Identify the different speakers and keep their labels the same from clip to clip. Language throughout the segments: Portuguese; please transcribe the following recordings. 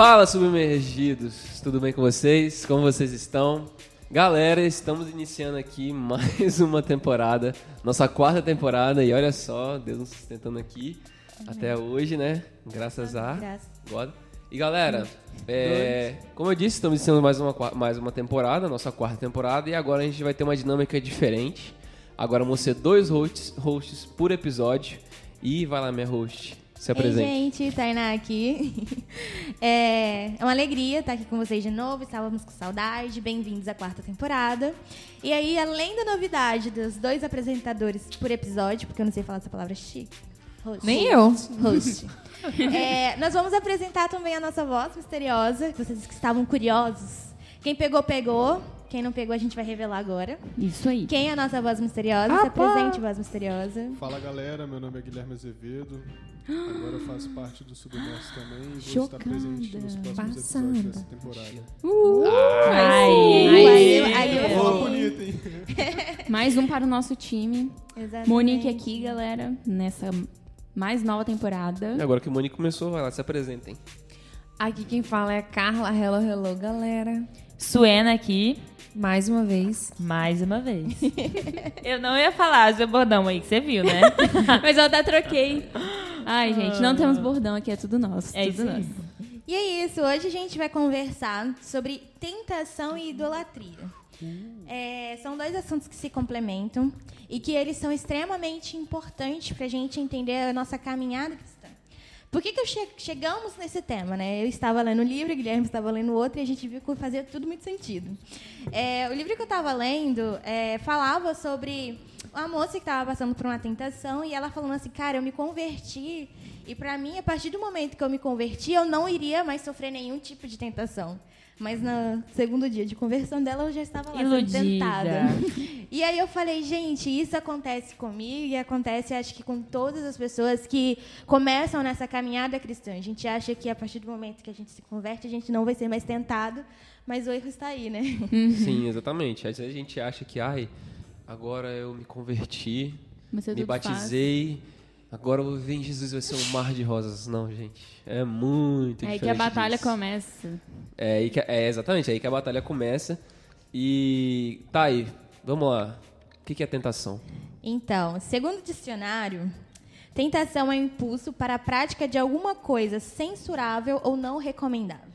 Speaker 1: Fala, submergidos! Tudo bem com vocês? Como vocês estão? Galera, estamos iniciando aqui mais uma temporada, nossa quarta temporada, e olha só, Deus nos sustentando aqui até hoje, né? Graças a
Speaker 2: Graças.
Speaker 1: God. E galera, é, como eu disse, estamos iniciando mais uma, mais uma temporada, nossa quarta temporada, e agora a gente vai ter uma dinâmica diferente. Agora vão ser dois hosts, hosts por episódio. E vai lá, minha host, se
Speaker 2: Ei,
Speaker 1: apresente.
Speaker 2: gente, Tainá aqui. É, é uma alegria estar aqui com vocês de novo. Estávamos com saudade. Bem-vindos à quarta temporada. E aí, além da novidade dos dois apresentadores por episódio, porque eu não sei falar essa palavra chique. Host.
Speaker 3: Nem eu.
Speaker 2: Host. É, nós vamos apresentar também a nossa voz misteriosa, que vocês que estavam curiosos. Quem pegou, pegou. Quem não pegou, a gente vai revelar agora.
Speaker 3: Isso aí.
Speaker 2: Quem é a nossa voz misteriosa? Se apresente, voz misteriosa.
Speaker 4: Fala galera, meu nome é Guilherme Azevedo. Agora eu faço parte do Submerso também e vou estar presente nos próximos
Speaker 3: Passada.
Speaker 4: episódios dessa temporada.
Speaker 3: Uh,
Speaker 2: Aí,
Speaker 3: aí,
Speaker 2: aí
Speaker 4: Boa, bonita, hein?
Speaker 3: Mais um para o nosso time.
Speaker 2: Exatamente.
Speaker 3: Monique aqui, galera, nessa mais nova temporada.
Speaker 1: E agora que o Monique começou, vai lá, se apresentem.
Speaker 5: Aqui quem fala é a Carla. Hello, hello, galera.
Speaker 6: Suena aqui,
Speaker 5: Mais uma vez.
Speaker 6: mais uma vez. eu não ia falar seu bordão aí, que você viu, né?
Speaker 3: Mas eu até troquei. Ai, gente, não temos bordão aqui, é tudo nosso.
Speaker 6: É
Speaker 3: tudo
Speaker 6: isso aí.
Speaker 3: nosso.
Speaker 2: E é isso, hoje a gente vai conversar sobre tentação e idolatria. É, são dois assuntos que se complementam e que eles são extremamente importantes para a gente entender a nossa caminhada. Por que, que che- chegamos nesse tema? Né? Eu estava lendo um livro, Guilherme estava lendo outro, e a gente viu que fazia tudo muito sentido. É, o livro que eu estava lendo é, falava sobre uma moça que estava passando por uma tentação e ela falando assim, cara, eu me converti e para mim, a partir do momento que eu me converti, eu não iria mais sofrer nenhum tipo de tentação. Mas no segundo dia de conversão dela, eu já estava lá
Speaker 6: Iludida.
Speaker 2: tentada. E aí eu falei, gente, isso acontece comigo e acontece, acho que com todas as pessoas que começam nessa caminhada cristã. A gente acha que a partir do momento que a gente se converte, a gente não vai ser mais tentado, mas o erro está aí, né?
Speaker 1: Sim, exatamente. Às vezes a gente acha que, ai, agora eu me converti,
Speaker 3: Mas é
Speaker 1: me batizei, agora eu vou viver em Jesus, vai ser um mar de rosas. Não, gente. É muito
Speaker 3: É aí que a batalha
Speaker 1: disso.
Speaker 3: começa.
Speaker 1: É, aí que, é exatamente, é aí que a batalha começa. E tá aí, vamos lá. O que que é tentação?
Speaker 2: Então, segundo o dicionário, tentação é um impulso para a prática de alguma coisa censurável ou não recomendável.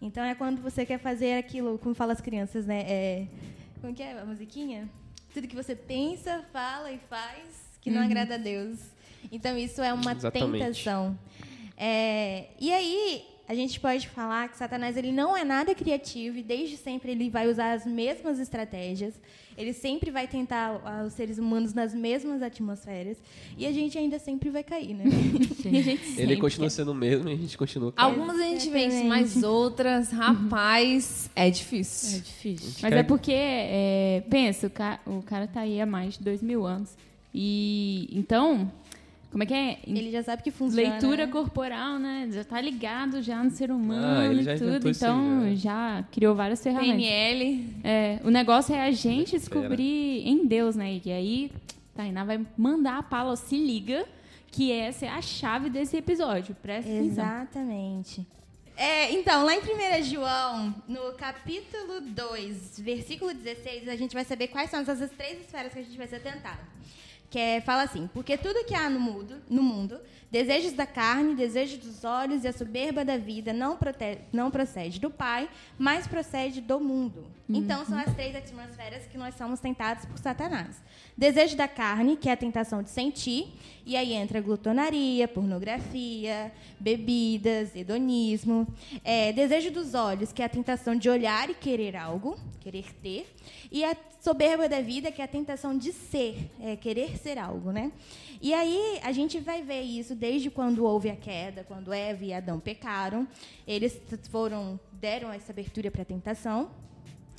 Speaker 2: Então, é quando você quer fazer aquilo, como falam as crianças, né? É, como que é a musiquinha? Tudo que você pensa, fala e faz que não agrada a Deus. Então, isso é uma
Speaker 1: Exatamente.
Speaker 2: tentação. É, e aí, a gente pode falar que Satanás ele não é nada criativo e desde sempre ele vai usar as mesmas estratégias. Ele sempre vai tentar ah, os seres humanos nas mesmas atmosferas e a gente ainda sempre vai cair, né?
Speaker 3: A gente
Speaker 1: Ele continua sendo o mesmo e a gente continua com
Speaker 5: Algumas a gente vence, mas outras, rapaz, é
Speaker 3: É
Speaker 5: difícil.
Speaker 3: difícil.
Speaker 1: gente
Speaker 3: Mas
Speaker 1: quer-
Speaker 3: é porque, é, pensa, o, ca o cara tá aí há mais de dois mil anos. E então, como é que é?
Speaker 2: Ele já sabe que funciona.
Speaker 3: Leitura
Speaker 2: né?
Speaker 3: corporal, né? Já tá ligado já no ser humano
Speaker 1: Ah, ele
Speaker 3: e
Speaker 1: já
Speaker 3: tudo. Então,
Speaker 1: já.
Speaker 3: já criou várias ferramentas.
Speaker 5: PNL.
Speaker 3: É, o negócio é a gente descobrir em Deus, né? E aí, Tainá vai mandar a Paula, se liga, que essa é a chave desse episódio. Presta atenção.
Speaker 2: Exatamente. É, então, lá em 1 João, no capítulo 2, versículo 16, a gente vai saber quais são essas três esferas que a gente vai ser tentado. Que é, fala assim, porque tudo que há no mundo, no mundo, desejos da carne, desejos dos olhos e a soberba da vida não, não procede do Pai, mas procede do mundo. Então, são as três atmosferas que nós somos tentados por Satanás. Desejo da carne, que é a tentação de sentir, e aí entra glutonaria, pornografia, bebidas, hedonismo. É, desejo dos olhos, que é a tentação de olhar e querer algo, querer ter. E a soberba da vida, que é a tentação de ser, é, querer ser algo, né? E aí a gente vai ver isso desde quando houve a queda, quando Eva e Adão pecaram. Eles foram deram essa abertura para a tentação.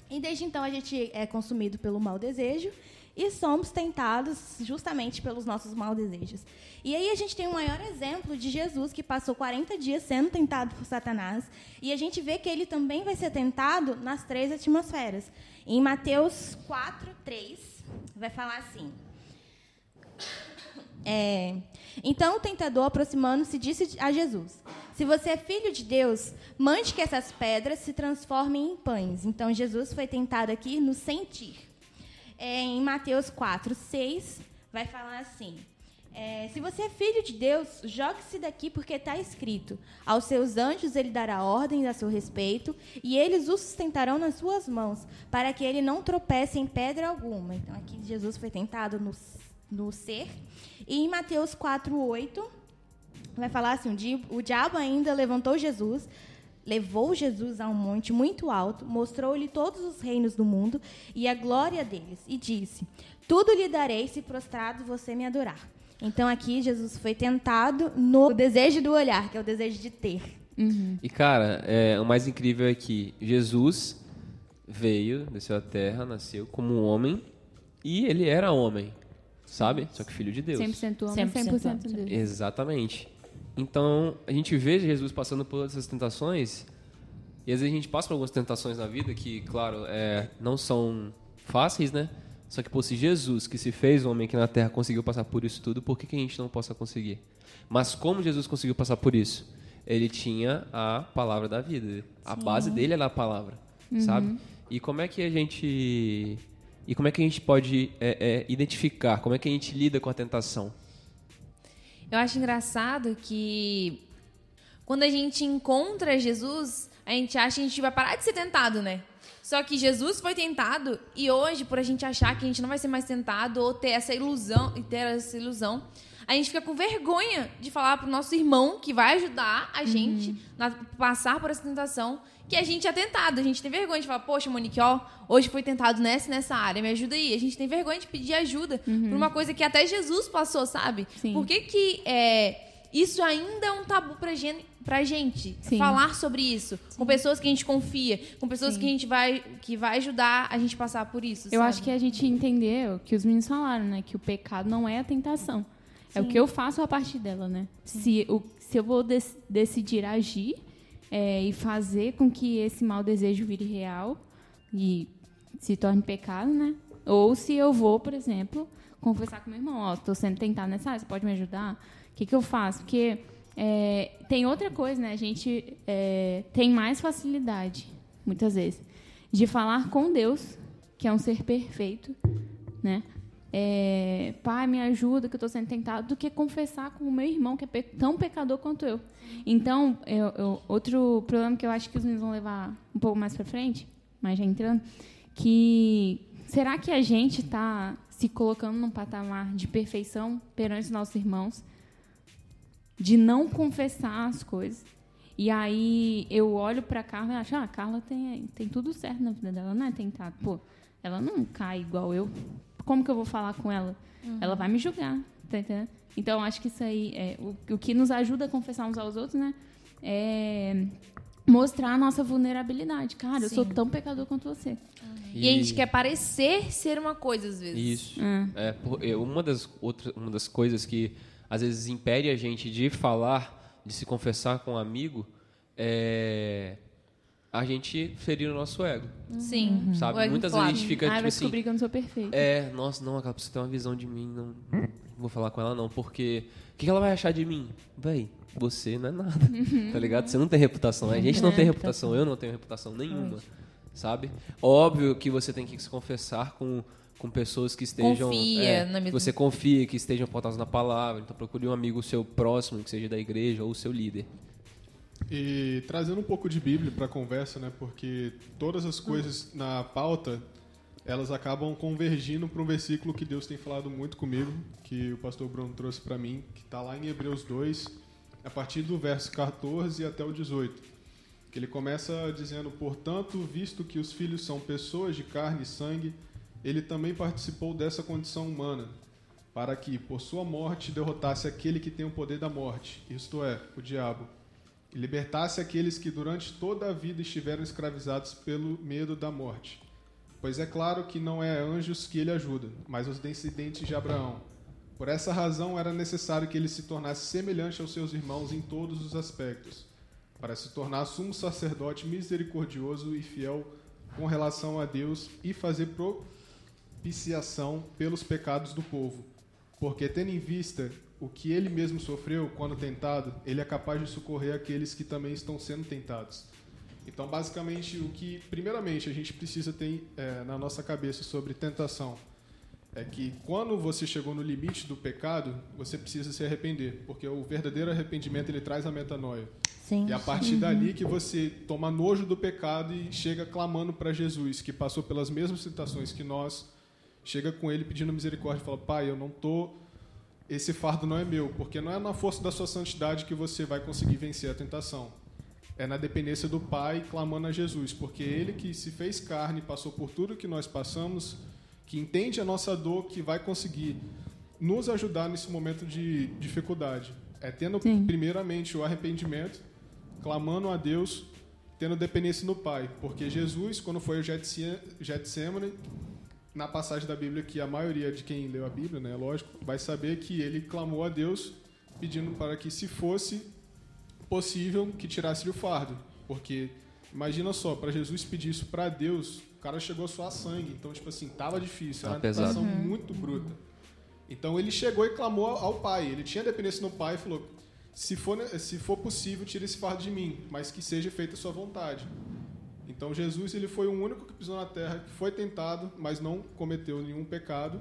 Speaker 2: E desde então a gente é consumido pelo mau desejo e somos tentados justamente pelos nossos maus desejos. E aí a gente tem o maior exemplo de Jesus que passou 40 dias sendo tentado por Satanás, e a gente vê que ele também vai ser tentado nas três atmosferas. Em Mateus 4, 3, vai falar assim: É, então o tentador, aproximando-se, disse a Jesus: Se você é filho de Deus, mande que essas pedras se transformem em pães. Então Jesus foi tentado aqui no sentir. É, em Mateus 4, 6, vai falar assim: é, Se você é filho de Deus, jogue-se daqui, porque está escrito: Aos seus anjos ele dará ordens a seu respeito, e eles o sustentarão nas suas mãos, para que ele não tropece em pedra alguma. Então aqui Jesus foi tentado no, no ser. E em Mateus 4, 8, vai falar assim: o diabo ainda levantou Jesus, levou Jesus a um monte muito alto, mostrou-lhe todos os reinos do mundo e a glória deles, e disse: Tudo lhe darei se prostrado você me adorar. Então aqui Jesus foi tentado no desejo do olhar, que é o desejo de ter.
Speaker 1: Uhum. E cara, é, o mais incrível é que Jesus veio, desceu à terra, nasceu como um homem e ele era homem sabe? Só que filho de Deus.
Speaker 3: 100% homem, 100%, 100% Deus.
Speaker 1: Exatamente. Então, a gente vê Jesus passando por essas tentações, e às vezes a gente passa por algumas tentações na vida que, claro, é, não são fáceis, né? Só que, pô, se Jesus, que se fez homem aqui na Terra, conseguiu passar por isso tudo, por que, que a gente não possa conseguir? Mas como Jesus conseguiu passar por isso? Ele tinha a palavra da vida. A Sim. base dele era a palavra, uhum. sabe? E como é que a gente e como é que a gente pode é, é, identificar? Como é que a gente lida com a tentação?
Speaker 5: Eu acho engraçado que quando a gente encontra Jesus, a gente acha que a gente vai parar de ser tentado, né? Só que Jesus foi tentado e hoje, por a gente achar que a gente não vai ser mais tentado ou ter essa ilusão e ter essa ilusão, a gente fica com vergonha de falar para o nosso irmão que vai ajudar a gente uhum. a passar por essa tentação que a gente é tentado. A gente tem vergonha de falar, poxa, Monique, ó, hoje foi tentado nessa nessa área, me ajuda aí. A gente tem vergonha de pedir ajuda uhum. por uma coisa que até Jesus passou, sabe? Sim. Por que, que é, isso ainda é um tabu pra gente? Pra gente Sim. falar sobre isso Sim. com pessoas que a gente confia, com pessoas que a gente vai que vai ajudar a gente passar por isso.
Speaker 3: Eu
Speaker 5: sabe?
Speaker 3: acho que a gente entendeu que os meninos falaram, né, que o pecado não é a tentação, é o que eu faço a partir dela, né? Se, o, se eu vou dec decidir agir, é, e fazer com que esse mau desejo vire real e se torne pecado, né? Ou se eu vou, por exemplo, confessar com meu irmão, ó, estou sendo tentado nessa área, você pode me ajudar? O que, que eu faço? Porque é, tem outra coisa, né? A gente é, tem mais facilidade, muitas vezes, de falar com Deus, que é um ser perfeito, né? É, pai, me ajuda, que eu estou sendo tentado, do que confessar com o meu irmão, que é tão pecador quanto eu. Então, eu, eu, outro problema que eu acho que os meninos vão levar um pouco mais para frente, mas já entrando, que será que a gente está se colocando num patamar de perfeição perante os nossos irmãos, de não confessar as coisas? E aí eu olho para Carla e acho, ah, a Carla tem, tem tudo certo na vida dela, não é tentado. Pô, ela não cai igual eu como que eu vou falar com ela? Uhum. Ela vai me julgar, tá entendendo? Então, acho que isso aí é o, o que nos ajuda a confessar uns aos outros, né? É mostrar a nossa vulnerabilidade. Cara, Sim. eu sou tão pecador quanto você. Uhum.
Speaker 5: E... e... a gente quer parecer ser uma coisa às vezes.
Speaker 1: Isso. É. é uma das outras, uma das coisas que às vezes impede a gente de falar, de se confessar com um amigo, é a gente ferir o nosso ego.
Speaker 5: Sim.
Speaker 1: Uhum. Sabe? Muitas vezes a gente fica,
Speaker 3: ah,
Speaker 1: tipo assim...
Speaker 3: descobrir que eu não sou perfeito.
Speaker 1: É, nossa, não, aquela pessoa tem uma visão de mim, não, vou falar com ela não, porque... O que ela vai achar de mim? Véi, você não é nada, uhum. tá ligado? Você não tem reputação, a gente não tem reputação, eu não tenho reputação nenhuma, sabe? Óbvio que você tem que se confessar com com pessoas que estejam
Speaker 5: confia
Speaker 1: é,
Speaker 5: na mesma...
Speaker 1: você confia que estejam pautadas na palavra então procure um amigo seu próximo que seja da igreja ou seu líder
Speaker 4: e trazendo um pouco de Bíblia para a conversa, né? Porque todas as coisas na pauta elas acabam convergindo para um versículo que Deus tem falado muito comigo, que o pastor Bruno trouxe para mim, que está lá em Hebreus 2, a partir do verso 14 até o 18. Que ele começa dizendo: Portanto, visto que os filhos são pessoas de carne e sangue, ele também participou dessa condição humana, para que, por sua morte, derrotasse aquele que tem o poder da morte, isto é, o diabo e libertasse aqueles que durante toda a vida estiveram escravizados pelo medo da morte. Pois é claro que não é anjos que ele ajuda, mas os descendentes de Abraão. Por essa razão era necessário que ele se tornasse semelhante aos seus irmãos em todos os aspectos, para se tornar sumo sacerdote misericordioso e fiel com relação a Deus e fazer propiciação pelos pecados do povo. Porque tendo em vista o que ele mesmo sofreu quando tentado, ele é capaz de socorrer aqueles que também estão sendo tentados. Então, basicamente, o que, primeiramente, a gente precisa ter é, na nossa cabeça sobre tentação é que quando você chegou no limite do pecado, você precisa se arrepender, porque o verdadeiro arrependimento ele traz a metanoia.
Speaker 2: Sim.
Speaker 4: E a partir dali que você toma nojo do pecado e chega clamando para Jesus, que passou pelas mesmas situações que nós, chega com ele pedindo misericórdia e fala: Pai, eu não tô. Esse fardo não é meu, porque não é na força da sua santidade que você vai conseguir vencer a tentação. É na dependência do Pai clamando a Jesus, porque ele que se fez carne, passou por tudo que nós passamos, que entende a nossa dor, que vai conseguir nos ajudar nesse momento de dificuldade. É tendo
Speaker 3: Sim.
Speaker 4: primeiramente o arrependimento, clamando a Deus, tendo dependência no Pai, porque Jesus, quando foi ao Getse- Getsemane, na passagem da Bíblia que a maioria de quem leu a Bíblia, né, lógico, vai saber que ele clamou a Deus pedindo para que se fosse possível que tirasse o fardo, porque imagina só, para Jesus pedir isso para Deus, o cara chegou a suar sangue, então tipo assim, tava difícil, era
Speaker 1: Tá
Speaker 4: uma situação muito bruta. Então ele chegou e clamou ao Pai, ele tinha dependência no Pai e falou: se for, se for possível, tire esse fardo de mim, mas que seja feita a sua vontade. Então Jesus ele foi o único que pisou na terra, que foi tentado, mas não cometeu nenhum pecado.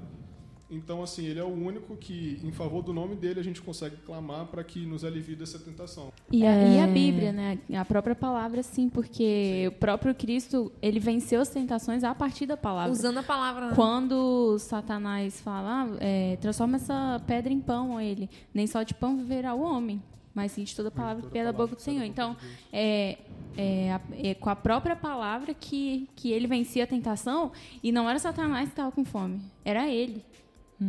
Speaker 4: Então assim, ele é o único que em favor do nome dele a gente consegue clamar para que nos alivie dessa tentação.
Speaker 3: E a, e a Bíblia, né? A própria palavra, sim, porque o próprio Cristo, ele venceu as tentações a partir da palavra.
Speaker 5: Usando a palavra. né?
Speaker 3: Quando Satanás fala, ah, é, transforma essa pedra em pão, a ele. Nem só de pão viverá o homem, mas sim de toda palavra que vier da boca do Senhor. Então, é, é, é com a própria palavra que, que ele vencia a tentação e não era Satanás que estava com fome, era ele.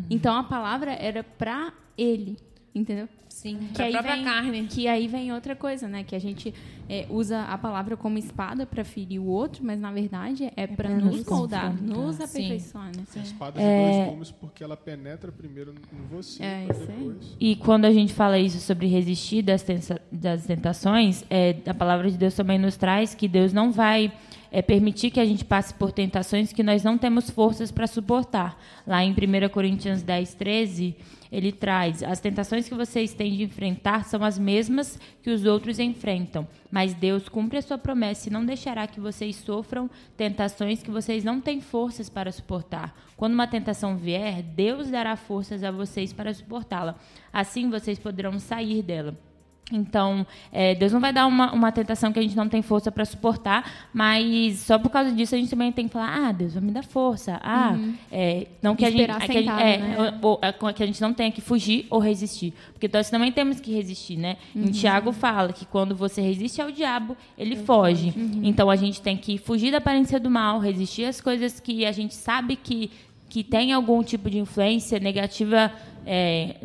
Speaker 3: Então a palavra era para ele, entendeu?
Speaker 5: Sim,
Speaker 3: Que aí
Speaker 5: própria
Speaker 3: vem-
Speaker 5: carne.
Speaker 3: Que aí vem outra coisa, né? Que a gente é, usa a palavra como espada para ferir o outro, mas na verdade é, para
Speaker 6: pra
Speaker 3: nos moldar, nos
Speaker 5: Sim.
Speaker 3: aperfeiçoar, né?
Speaker 4: A espada
Speaker 3: É.
Speaker 4: de dois gumes porque ela penetra primeiro em você
Speaker 3: É,
Speaker 4: para
Speaker 3: isso aí.
Speaker 4: depois.
Speaker 6: E quando a gente fala isso sobre resistir das, tensa- das tentações, é, a palavra de Deus também nos traz que Deus não vai é, permitir que a gente passe por tentações que nós não temos forças para suportar. Lá em 1 Coríntios 10, 13, ele traz: as tentações que vocês têm de enfrentar são as mesmas que os outros enfrentam, mas Deus cumpre a sua promessa e não deixará que vocês sofram tentações que vocês não têm forças para suportar. Quando uma tentação vier, Deus dará forças a vocês para suportá-la. Assim vocês poderão sair dela. Então, é, Deus não vai dar uma, uma tentação que a gente não tem força para suportar, mas só por causa disso a gente também tem que falar: ah, Deus vai me dar força. Ah, é, não que a gente, que a gente- é,
Speaker 3: né?
Speaker 6: ou- ou- que a gente não tenha que fugir ou resistir, porque nós também temos que resistir, né? Em Tiago fala que quando você resiste ao diabo, ele foge. Então a gente tem que fugir da aparência do mal, resistir às coisas que a gente sabe que que tem algum tipo de influência negativa é,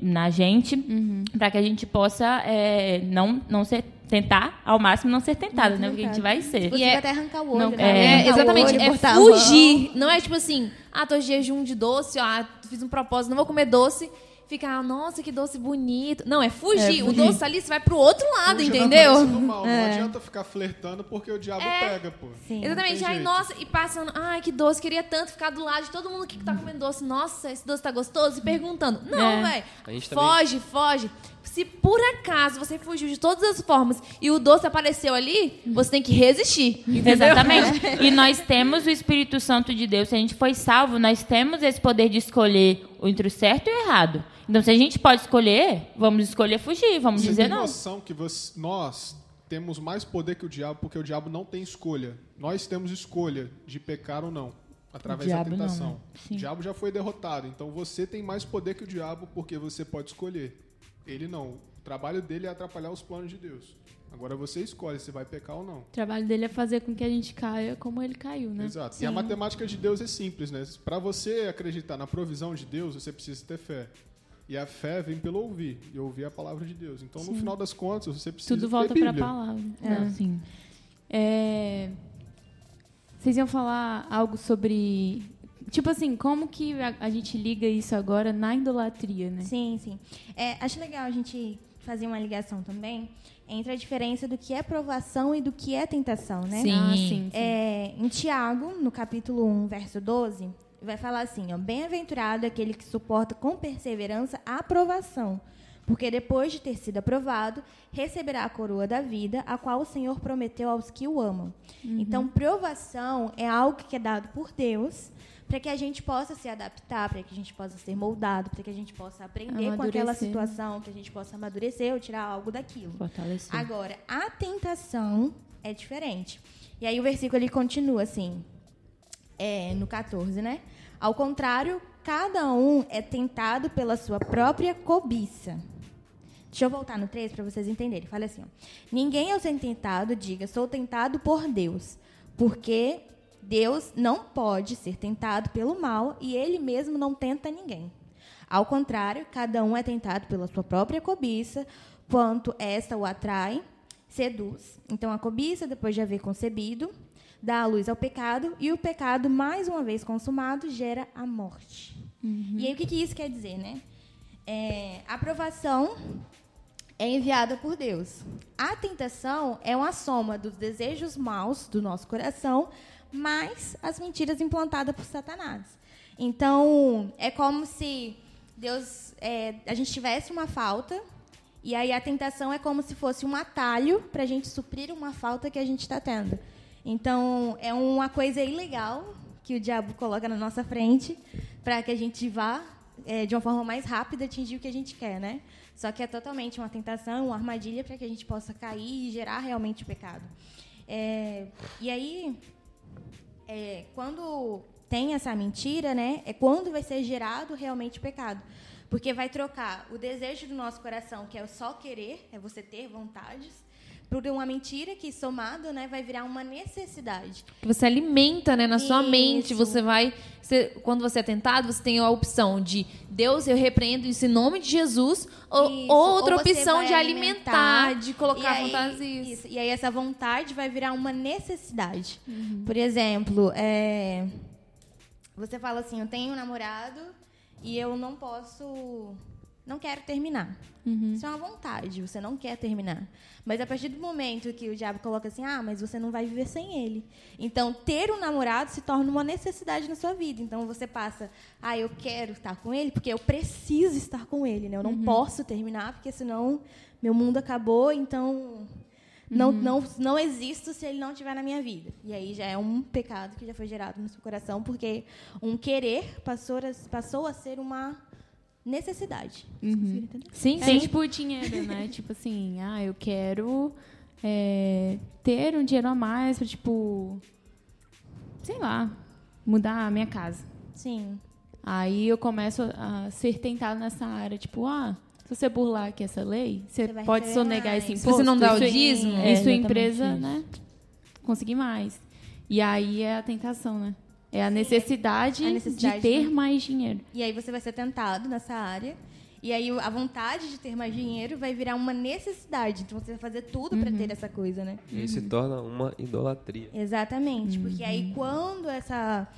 Speaker 6: na gente, para que a gente possa é, não, não ser tentar ao máximo não ser tentado, né? Porque a gente vai ser.
Speaker 2: Você
Speaker 5: E é-
Speaker 2: até arrancar o olho,
Speaker 3: Não,
Speaker 2: né?
Speaker 5: É,
Speaker 2: o
Speaker 5: exatamente.
Speaker 2: olho,
Speaker 5: É fugir. Não é tipo assim, ah, tô de jejum de doce, ah, fiz um propósito, não vou comer doce. Ficar, ah, nossa, que doce bonito. Não, é fugir.
Speaker 3: É,
Speaker 5: O doce ali, você vai pro outro lado,
Speaker 4: Fuja
Speaker 5: entendeu?
Speaker 4: do mal. Não adianta ficar flertando porque o diabo pega, pô.
Speaker 2: Sim.
Speaker 5: Exatamente.
Speaker 4: jeito.
Speaker 5: nossa, e passando, ai, que doce, queria tanto ficar do lado de todo mundo que tá comendo doce. Nossa, esse doce tá gostoso? E perguntando. Não,
Speaker 3: É.
Speaker 5: velho.
Speaker 1: A gente também-
Speaker 5: Foge, foge. Se por acaso você fugiu de todas as formas e o doce apareceu ali, você tem que resistir. Entendeu?
Speaker 6: Exatamente. E nós temos o Espírito Santo de Deus. Se a gente foi salvo, nós temos esse poder de escolher entre o certo e o errado. Então, se a gente pode escolher, vamos escolher fugir, vamos
Speaker 4: Você
Speaker 6: dizer
Speaker 4: tem
Speaker 6: não.
Speaker 4: noção que você- nós temos mais poder que o diabo porque o diabo não tem escolha. Nós temos escolha de pecar ou não, através da
Speaker 6: diabo não,
Speaker 4: tentação.
Speaker 6: né?
Speaker 4: O diabo já foi derrotado, então você tem mais poder que o diabo porque você pode escolher. Ele não. O trabalho dele é atrapalhar os planos de Deus. Agora você escolhe se vai pecar ou não.
Speaker 3: O trabalho dele é fazer com que a gente caia como ele caiu, né?
Speaker 4: Exato. E a matemática de Deus é simples, né? Para você acreditar na provisão de Deus, você precisa ter fé. E a fé vem pelo ouvir, e ouvir a palavra de Deus. Então, no final das contas, você precisa
Speaker 3: Tudo volta para a palavra.
Speaker 6: É. Sim.
Speaker 3: É, Vocês iam falar algo sobre. Tipo assim, como que a, a gente liga isso agora na idolatria, né?
Speaker 2: Sim, sim. É, acho legal a gente fazer uma ligação também entre a diferença do que é provação e do que é tentação, né?
Speaker 5: Sim.
Speaker 3: Ah, sim. sim.
Speaker 2: É, em Tiago, no capítulo 1, verso 12, vai falar assim, ó, bem-aventurado aquele que suporta com perseverança a aprovação, porque depois de ter sido aprovado, receberá a coroa da vida, a qual o Senhor prometeu aos que o amam. Então, provação é algo que é dado por Deus para que a gente possa se adaptar, para que a gente possa ser moldado, para que a gente possa aprender com aquela situação, que a gente possa amadurecer ou tirar algo daquilo.
Speaker 6: Fortalecer.
Speaker 2: Agora, a tentação é diferente. E aí o versículo ele continua assim, é, no 14, né? Ao contrário, cada um é tentado pela sua própria cobiça. Deixa eu voltar no 3 para vocês entenderem. Fala assim: ó, Ninguém ao ser tentado diga, sou tentado por Deus, porque Deus não pode ser tentado pelo mal e ele mesmo não tenta ninguém. Ao contrário, cada um é tentado pela sua própria cobiça, quanto esta o atrai, seduz. Então, a cobiça, depois de haver concebido, dá a luz ao pecado, e o pecado, mais uma vez consumado, gera a morte. E aí, o que, que isso quer dizer, né? É, a aprovação é enviada por Deus. A tentação é uma soma dos desejos maus do nosso coração, mais as mentiras implantadas por Satanás. Então, é como se Deus, é, a gente tivesse uma falta, e aí a tentação é como se fosse um atalho para a gente suprir uma falta que a gente está tendo. Então, é uma coisa ilegal que o diabo coloca na nossa frente para que a gente vá é, de uma forma mais rápida atingir o que a gente quer, né? Só que é totalmente uma tentação, uma armadilha para que a gente possa cair e gerar realmente o pecado. É, e aí, é, quando tem essa mentira, né, é quando vai ser gerado realmente o pecado. Porque vai trocar o desejo do nosso coração, que é o só querer, é você ter vontades, por uma mentira que, somado, né, vai virar uma necessidade.
Speaker 5: Que você alimenta, né, na sua
Speaker 2: Isso.
Speaker 5: mente. Você vai. você- quando você é tentado, você tem a opção de Deus, eu repreendo isso em nome de Jesus, ou,
Speaker 2: Isso,
Speaker 5: ou outra
Speaker 2: ou
Speaker 5: opção de alimentar, de
Speaker 2: E
Speaker 5: colocar
Speaker 2: aí,
Speaker 5: fantasias.
Speaker 2: isso, E aí essa vontade vai virar uma necessidade. Por exemplo, é, você fala assim, eu tenho um namorado e eu não posso, não quero terminar. Isso é uma vontade, você não quer terminar. Mas a partir do momento que o diabo coloca assim, ah, mas você não vai viver sem ele. Então, ter um namorado se torna uma necessidade na sua vida. Então, você passa, ah, eu quero estar com ele porque eu preciso estar com ele, né? Eu não posso terminar porque senão meu mundo acabou, então não, não, não existo se ele não estiver na minha vida. E aí já é um pecado que já foi gerado no seu coração, porque um querer passou a, passou a ser uma necessidade. Entender?
Speaker 5: Sim,
Speaker 3: É
Speaker 5: sim.
Speaker 3: tipo o dinheiro, né? tipo assim, ah, eu quero é, ter um dinheiro a mais pra, tipo, sei lá, mudar a minha casa.
Speaker 2: Sim.
Speaker 3: Aí eu começo a ser tentado nessa área, tipo, ah, se você burlar aqui essa lei, você,
Speaker 2: Você
Speaker 3: pode sonegar
Speaker 2: mais.
Speaker 3: esse
Speaker 2: Se
Speaker 3: imposto.
Speaker 5: você não dá o
Speaker 3: e sua-
Speaker 5: dízimo.
Speaker 3: E
Speaker 6: É,
Speaker 3: sua empresa,
Speaker 6: isso.
Speaker 3: né, conseguir mais. E aí é a tentação, né? É a necessidade,
Speaker 2: a necessidade,
Speaker 3: de ter
Speaker 2: né?
Speaker 3: mais dinheiro.
Speaker 2: E aí você vai ser tentado nessa área. E aí a vontade de ter mais dinheiro vai virar uma necessidade. Então você vai fazer tudo para ter essa coisa, né?
Speaker 1: E aí se torna uma idolatria.
Speaker 2: Exatamente, porque aí quando essa,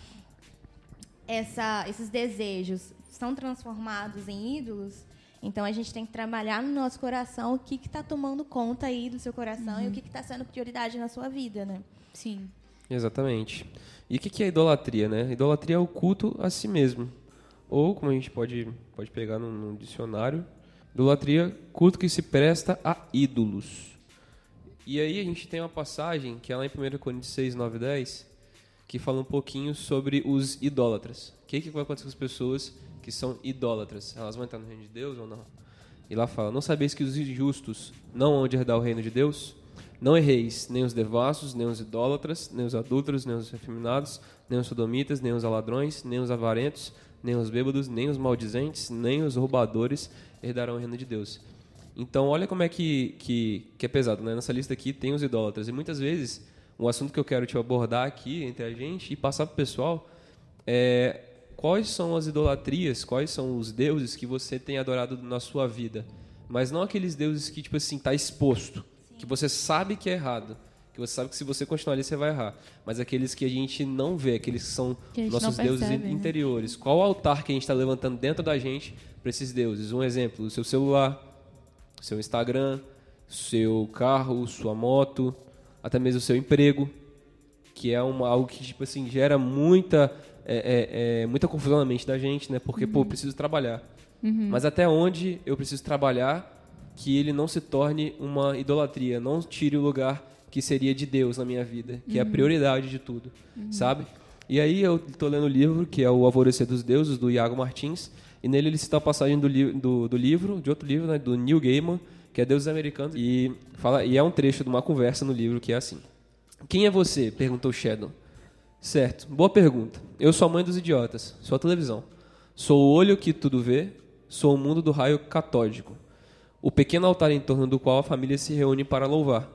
Speaker 2: essa, esses desejos são transformados em ídolos, então a gente tem que trabalhar no nosso coração o que está tomando conta aí do seu coração e o que está sendo prioridade na sua vida, né?
Speaker 3: Sim.
Speaker 1: Exatamente. E o que que é idolatria, né? Idolatria é o culto a si mesmo. Ou, como a gente pode, pode pegar num, num dicionário, idolatria, culto que se presta a ídolos. E aí a gente tem uma passagem, que é lá em 1 Coríntios 6, 9 e 10, que fala um pouquinho sobre os idólatras. O que, que vai acontecer com as pessoas que são idólatras? Elas vão entrar no reino de Deus ou não? E lá fala, não sabeis que os injustos não hão de herdar o reino de Deus? Não erreis, nem os devassos, nem os idólatras, nem os adúlteros, nem os efeminados, nem os sodomitas, nem os ladrões, nem os avarentos, nem os bêbados, nem os maldizentes, nem os roubadores herdarão o reino de Deus. Então, olha como é que, que, que é pesado. Né? Nessa lista aqui tem os idólatras. E muitas vezes, um assunto que eu quero te abordar aqui entre a gente e passar para o pessoal é quais são as idolatrias, quais são os deuses que você tem adorado na sua vida. Mas não aqueles deuses que, tipo assim, está exposto, que você sabe que é errado. Que você sabe que se você continuar ali, você vai errar. Mas aqueles que a gente não vê, aqueles que são
Speaker 3: Que
Speaker 1: nossos
Speaker 3: não
Speaker 1: deuses
Speaker 3: percebe, né?
Speaker 1: interiores. Qual altar que a gente está levantando dentro da gente para esses deuses? Um exemplo, o seu celular, seu Instagram, seu carro, sua moto, até mesmo o seu emprego, que é uma, algo que tipo assim gera muita é, é, é muita confusão na mente da gente, né? Porque, pô, eu preciso trabalhar. Mas até onde eu preciso trabalhar que ele não se torne uma idolatria, não tire o lugar que seria de Deus na minha vida, que é a prioridade de tudo, sabe? E aí eu estou lendo o livro, que é o Alvorecer dos Deuses, do Iago Martins, e nele ele cita a passagem do, li do, do livro, de outro livro, né, do Neil Gaiman, que é Deuses Americanos, e, fala, e é um trecho de uma conversa no livro que é assim. Quem é você? perguntou Shadow. Certo, boa pergunta. Eu sou a mãe dos idiotas, sou a televisão. Sou o olho que tudo vê, sou o mundo do raio catódico. O pequeno altar em torno do qual a família se reúne para louvar.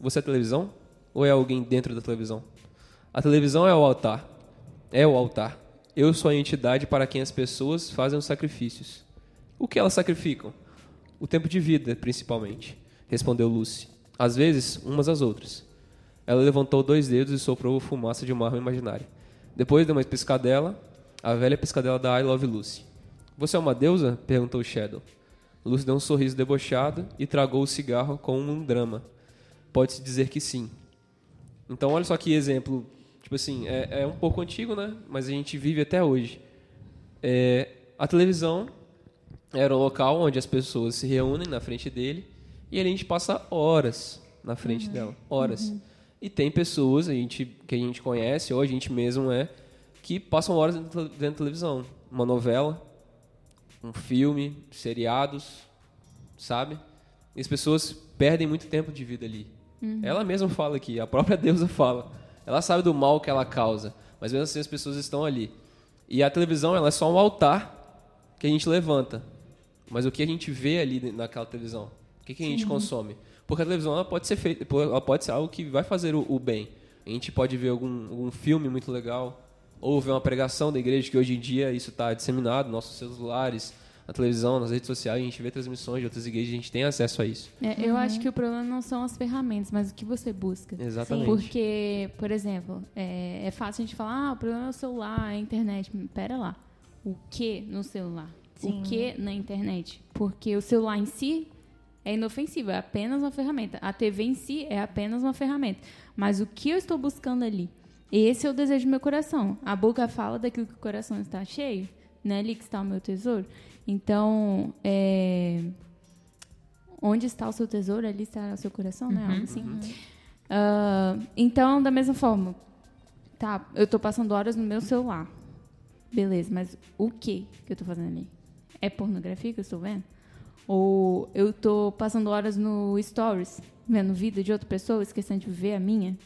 Speaker 1: Você é televisão? Ou é alguém dentro da televisão? A televisão é o altar. É o altar. Eu sou a entidade para quem as pessoas fazem os sacrifícios. O que elas sacrificam? O tempo de vida, principalmente, respondeu Lucy. Às vezes, umas às outras. Ela levantou dois dedos e soprou fumaça de uma arma imaginária. Depois deu uma piscadela, a velha piscadela da I Love Lucy. Você é uma deusa? perguntou Shadow. Lucy deu um sorriso debochado e tragou o cigarro com um drama. Pode-se dizer que sim. Então, olha só que exemplo. Tipo assim, é, é um pouco antigo, né? Mas a gente vive até hoje. É, a televisão era um local onde as pessoas se reúnem na frente dele e a gente passa horas na frente dela. Horas. E tem pessoas a gente, que a gente conhece, ou a gente mesmo é, que passam horas dentro da televisão. Uma novela, um filme, seriados, sabe? E as pessoas perdem muito tempo de vida ali. Ela mesma fala aqui, a própria deusa fala. Ela sabe do mal que ela causa, mas mesmo assim as pessoas estão ali. E a televisão ela é só um altar que a gente levanta. Mas o que a gente vê ali naquela televisão? O que, que a gente consome? Porque a televisão ela pode ser feita, ela pode ser algo que vai fazer o, o bem. A gente pode ver algum, algum filme muito legal, ou ver uma pregação da igreja, que hoje em dia isso está disseminado nos nossos celulares, na televisão, nas redes sociais, a gente vê transmissões de outras igrejas, a gente tem acesso a isso.
Speaker 3: É, Eu acho que o problema não são as ferramentas, mas o que você busca.
Speaker 1: Exatamente.
Speaker 3: Porque, por exemplo, é, é fácil a gente falar, ah, o problema é o celular, é a internet. Pera lá. O que no celular?
Speaker 2: Sim.
Speaker 3: O que na internet? Porque o celular em si é inofensivo, é apenas uma ferramenta. A TV em si é apenas uma ferramenta. Mas o que eu estou buscando ali? Esse é o desejo do meu coração. A boca fala daquilo que o coração está cheio. Não é ali que está o meu tesouro. Então, é, onde está o seu tesouro, ali estará o seu coração, né? Algo assim. Ah, então, da mesma forma, tá, eu estou passando horas no meu celular. Beleza, mas o que que eu estou fazendo ali? É pornografia que eu estou vendo? Ou eu estou passando horas no Stories, vendo vida de outra pessoa, esquecendo de ver a minha?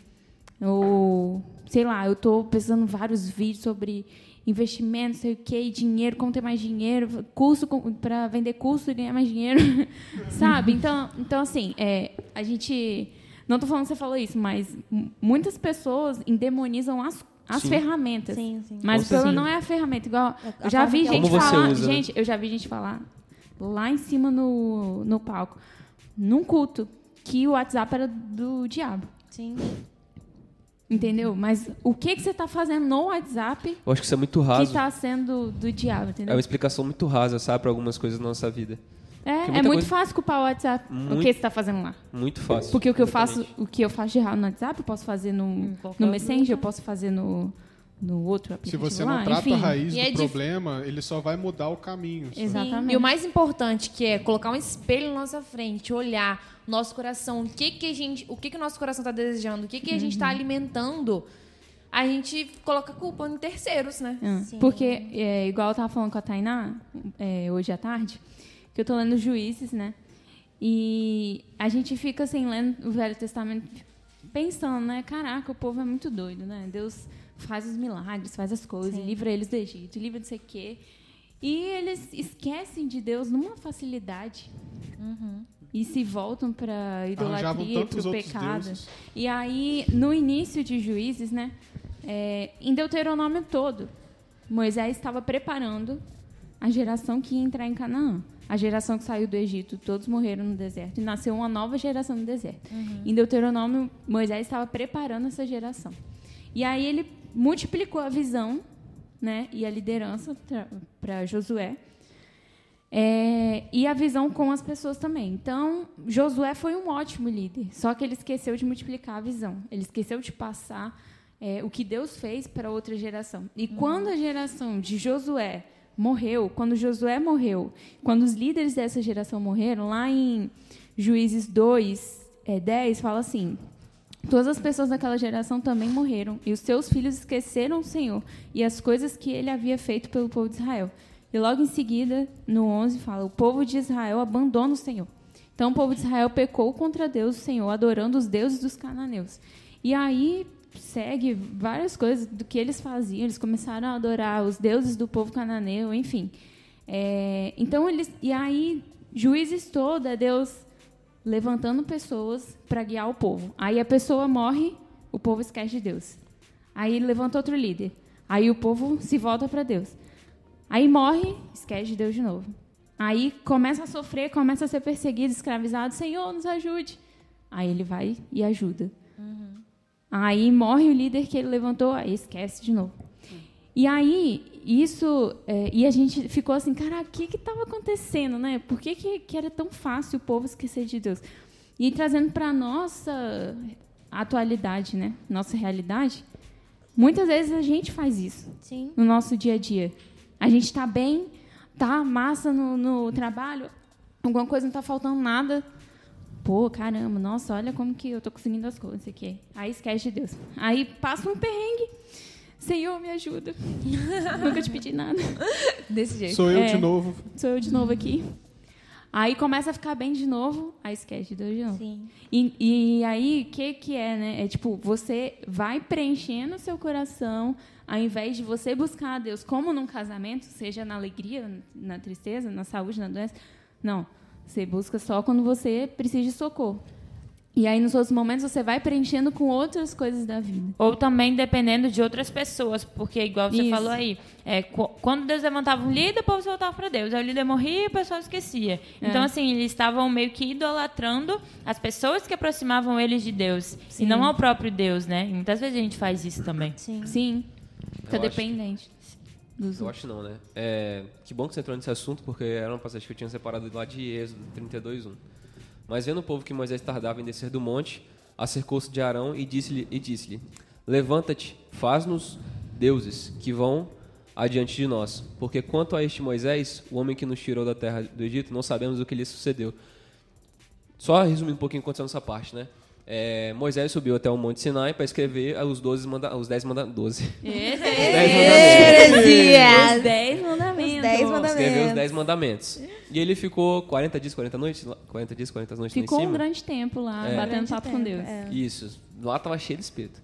Speaker 3: Ou, sei lá, eu estou pensando vários vídeos sobre investimento, sei o que, dinheiro, como ter mais dinheiro, curso para vender curso e ganhar mais dinheiro, sabe? Então, então assim, é, a gente não tô falando que você falou isso, mas muitas pessoas endemonizam as, as
Speaker 1: Sim.
Speaker 3: ferramentas.
Speaker 2: Sim, sim.
Speaker 3: Mas o problema não é a ferramenta, igual
Speaker 2: A
Speaker 3: eu já vi gente falar,
Speaker 1: usa, né?
Speaker 3: gente, eu já vi gente falar lá em cima no, no palco, num culto, que o WhatsApp era do diabo.
Speaker 2: Sim.
Speaker 3: Entendeu? Mas o que, que você está fazendo no WhatsApp
Speaker 1: Eu acho que isso é muito
Speaker 3: que
Speaker 1: raso.
Speaker 3: está sendo do diabo,
Speaker 1: É
Speaker 3: entendeu?
Speaker 1: uma explicação muito rasa, sabe, para algumas coisas na nossa vida.
Speaker 3: É, é muito
Speaker 1: coisa-
Speaker 3: fácil culpar o WhatsApp. O
Speaker 1: Muito-
Speaker 3: que você está fazendo lá?
Speaker 1: Muito fácil.
Speaker 3: Porque o que eu faço,
Speaker 1: Exatamente.
Speaker 3: o que eu faço de errado no WhatsApp, eu posso fazer no, no Messenger, eu posso fazer no, no outro
Speaker 4: Se
Speaker 3: aplicativo
Speaker 4: você
Speaker 3: lá,
Speaker 4: não trata
Speaker 3: enfim.
Speaker 4: a raiz
Speaker 5: E
Speaker 4: do
Speaker 5: é dif-
Speaker 4: problema, ele só vai mudar o caminho. sabe?
Speaker 3: Exatamente.
Speaker 5: E o mais importante, que é colocar um espelho na nossa frente, olhar nosso coração, o que que a gente, o que que o nosso coração está desejando, o que que a gente está alimentando, a gente coloca a culpa em terceiros, né?
Speaker 3: Ah. Porque, é, igual eu tava falando com a Tainá, é, hoje à tarde, que eu tô lendo Juízes, né? E a gente fica assim, lendo o Velho Testamento, pensando, né? Caraca, o povo é muito doido, né? Deus faz os milagres, faz as coisas,
Speaker 2: Sim.
Speaker 3: livra eles do Egito, livra não sei o quê. E eles esquecem de Deus numa facilidade. E se voltam para idolatria, para o pecado.
Speaker 4: deuses.
Speaker 3: E aí, no início de Juízes, né, é, em Deuteronômio todo, Moisés estava preparando a geração que ia entrar em Canaã. A geração que saiu do Egito, todos morreram no deserto. E nasceu uma nova geração no deserto. Em Deuteronômio, Moisés estava preparando essa geração. E aí ele multiplicou a visão né, e a liderança para Josué. É, e a visão com as pessoas também. Então, Josué foi um ótimo líder, só que ele esqueceu de multiplicar a visão. Ele esqueceu de passar é, o que Deus fez para outra geração. E quando a geração de Josué morreu, quando Josué morreu, quando os líderes dessa geração morreram, lá em Juízes 2, é, 10, fala assim: Todas as pessoas daquela geração também morreram, e os seus filhos esqueceram o Senhor e as coisas que ele havia feito pelo povo de Israel. E logo em seguida, no 11, fala: O povo de Israel abandona o Senhor. Então o povo de Israel pecou contra Deus, o Senhor, adorando os deuses dos cananeus. E aí segue várias coisas do que eles faziam. Eles começaram a adorar os deuses do povo cananeu, enfim. É, então eles e aí juízes todo é Deus levantando pessoas para guiar o povo. Aí a pessoa morre, o povo esquece de Deus. Aí levanta outro líder. Aí o povo se volta para Deus. Aí morre, esquece de Deus de novo. Aí começa a sofrer, começa a ser perseguido, escravizado. Senhor, nos ajude. Aí ele vai e ajuda. Aí morre o líder que ele levantou, aí esquece de novo. E aí, isso. é, e a gente ficou assim, cara, o que estava acontecendo, né? Por que, que, que era tão fácil o povo esquecer de Deus? E trazendo para a nossa atualidade, né? Nossa realidade, muitas vezes a gente faz isso
Speaker 2: Sim.
Speaker 3: no nosso dia a dia. A gente está bem, tá massa no, no trabalho, alguma coisa não está faltando nada. Pô, caramba, nossa, olha como que eu tô conseguindo as coisas aqui. Aí esquece de Deus. Aí passa um perrengue. Senhor, me ajuda. Nunca te pedi nada.
Speaker 5: Desse jeito.
Speaker 4: Sou eu
Speaker 3: É.
Speaker 4: de novo.
Speaker 3: Sou eu de novo aqui. Aí começa a ficar bem de novo, aí esquece de Deus de novo.
Speaker 2: Sim.
Speaker 3: E, e aí, o que, que é, né? É tipo, você vai preenchendo o seu coração, ao invés de você buscar a Deus, como num casamento, seja na alegria, na tristeza, na saúde, na doença. Não. Você busca só quando você precisa de socorro. E aí, nos outros momentos, você vai preenchendo com outras coisas da vida.
Speaker 6: Ou também dependendo de outras pessoas, porque igual você
Speaker 3: Isso.
Speaker 6: falou aí, é, qu- quando Deus levantava um líder, o povo se voltava para Deus. Aí o líder morria e o pessoal esquecia. Então, assim, eles estavam meio que idolatrando as pessoas que aproximavam eles de Deus.
Speaker 3: Sim.
Speaker 6: E não ao próprio Deus, né? E muitas vezes a gente faz isso também.
Speaker 2: Sim.
Speaker 3: Sim. Fica
Speaker 1: Eu acho-
Speaker 3: dependente. Dos
Speaker 1: Eu acho não, né? É, que bom que você entrou nesse assunto, porque era uma passagem que eu tinha separado lá de Êxodo 32.1. Mas vendo o povo que Moisés tardava em descer do monte, acercou-se de Arão e disse-lhe, e disse-lhe, Levanta-te, faz-nos deuses que vão adiante de nós. Porque quanto a este Moisés, o homem que nos tirou da terra do Egito, não sabemos o que lhe sucedeu. Só resumindo um pouquinho aconteceu nessa parte, né? É, Moisés subiu até o Monte Sinai para escrever os, 12 manda os 10 mandamentos. 12.
Speaker 2: Heresias.
Speaker 3: Os dez mandamentos.
Speaker 2: Os dez mandamentos.
Speaker 1: escreveu os 10 mandamentos. E ele ficou 40 dias, 40 noites? lá- 40 dias, 40 noites lá
Speaker 3: Ficou um grande tempo lá,
Speaker 1: É.
Speaker 3: batendo papo com Deus.
Speaker 2: é.
Speaker 1: Isso. Lá tava cheio de espírito.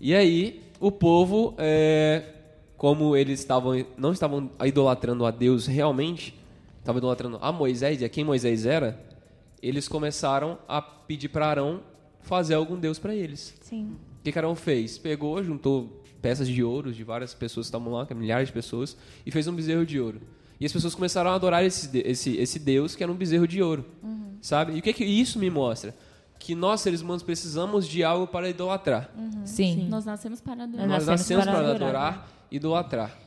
Speaker 1: E aí, o povo, é, como eles estavam não estavam idolatrando a Deus realmente, estavam idolatrando a Moisés e a quem Moisés era, eles começaram a pedir para Arão fazer algum Deus para eles.
Speaker 2: Sim.
Speaker 1: O que que Arão fez? Pegou, juntou peças de ouro de várias pessoas que estavam lá, milhares de pessoas, e fez um bezerro de ouro. E as pessoas começaram a adorar esse, esse, esse Deus que era um bezerro de ouro. Sabe? E o que, que isso me mostra? Que nós, seres humanos, precisamos de algo para idolatrar.
Speaker 5: Sim.
Speaker 3: Nós nascemos para adorar.
Speaker 6: Nós nascemos
Speaker 1: nascemos
Speaker 6: para
Speaker 1: para
Speaker 6: adorar.
Speaker 1: adorar e idolatrar.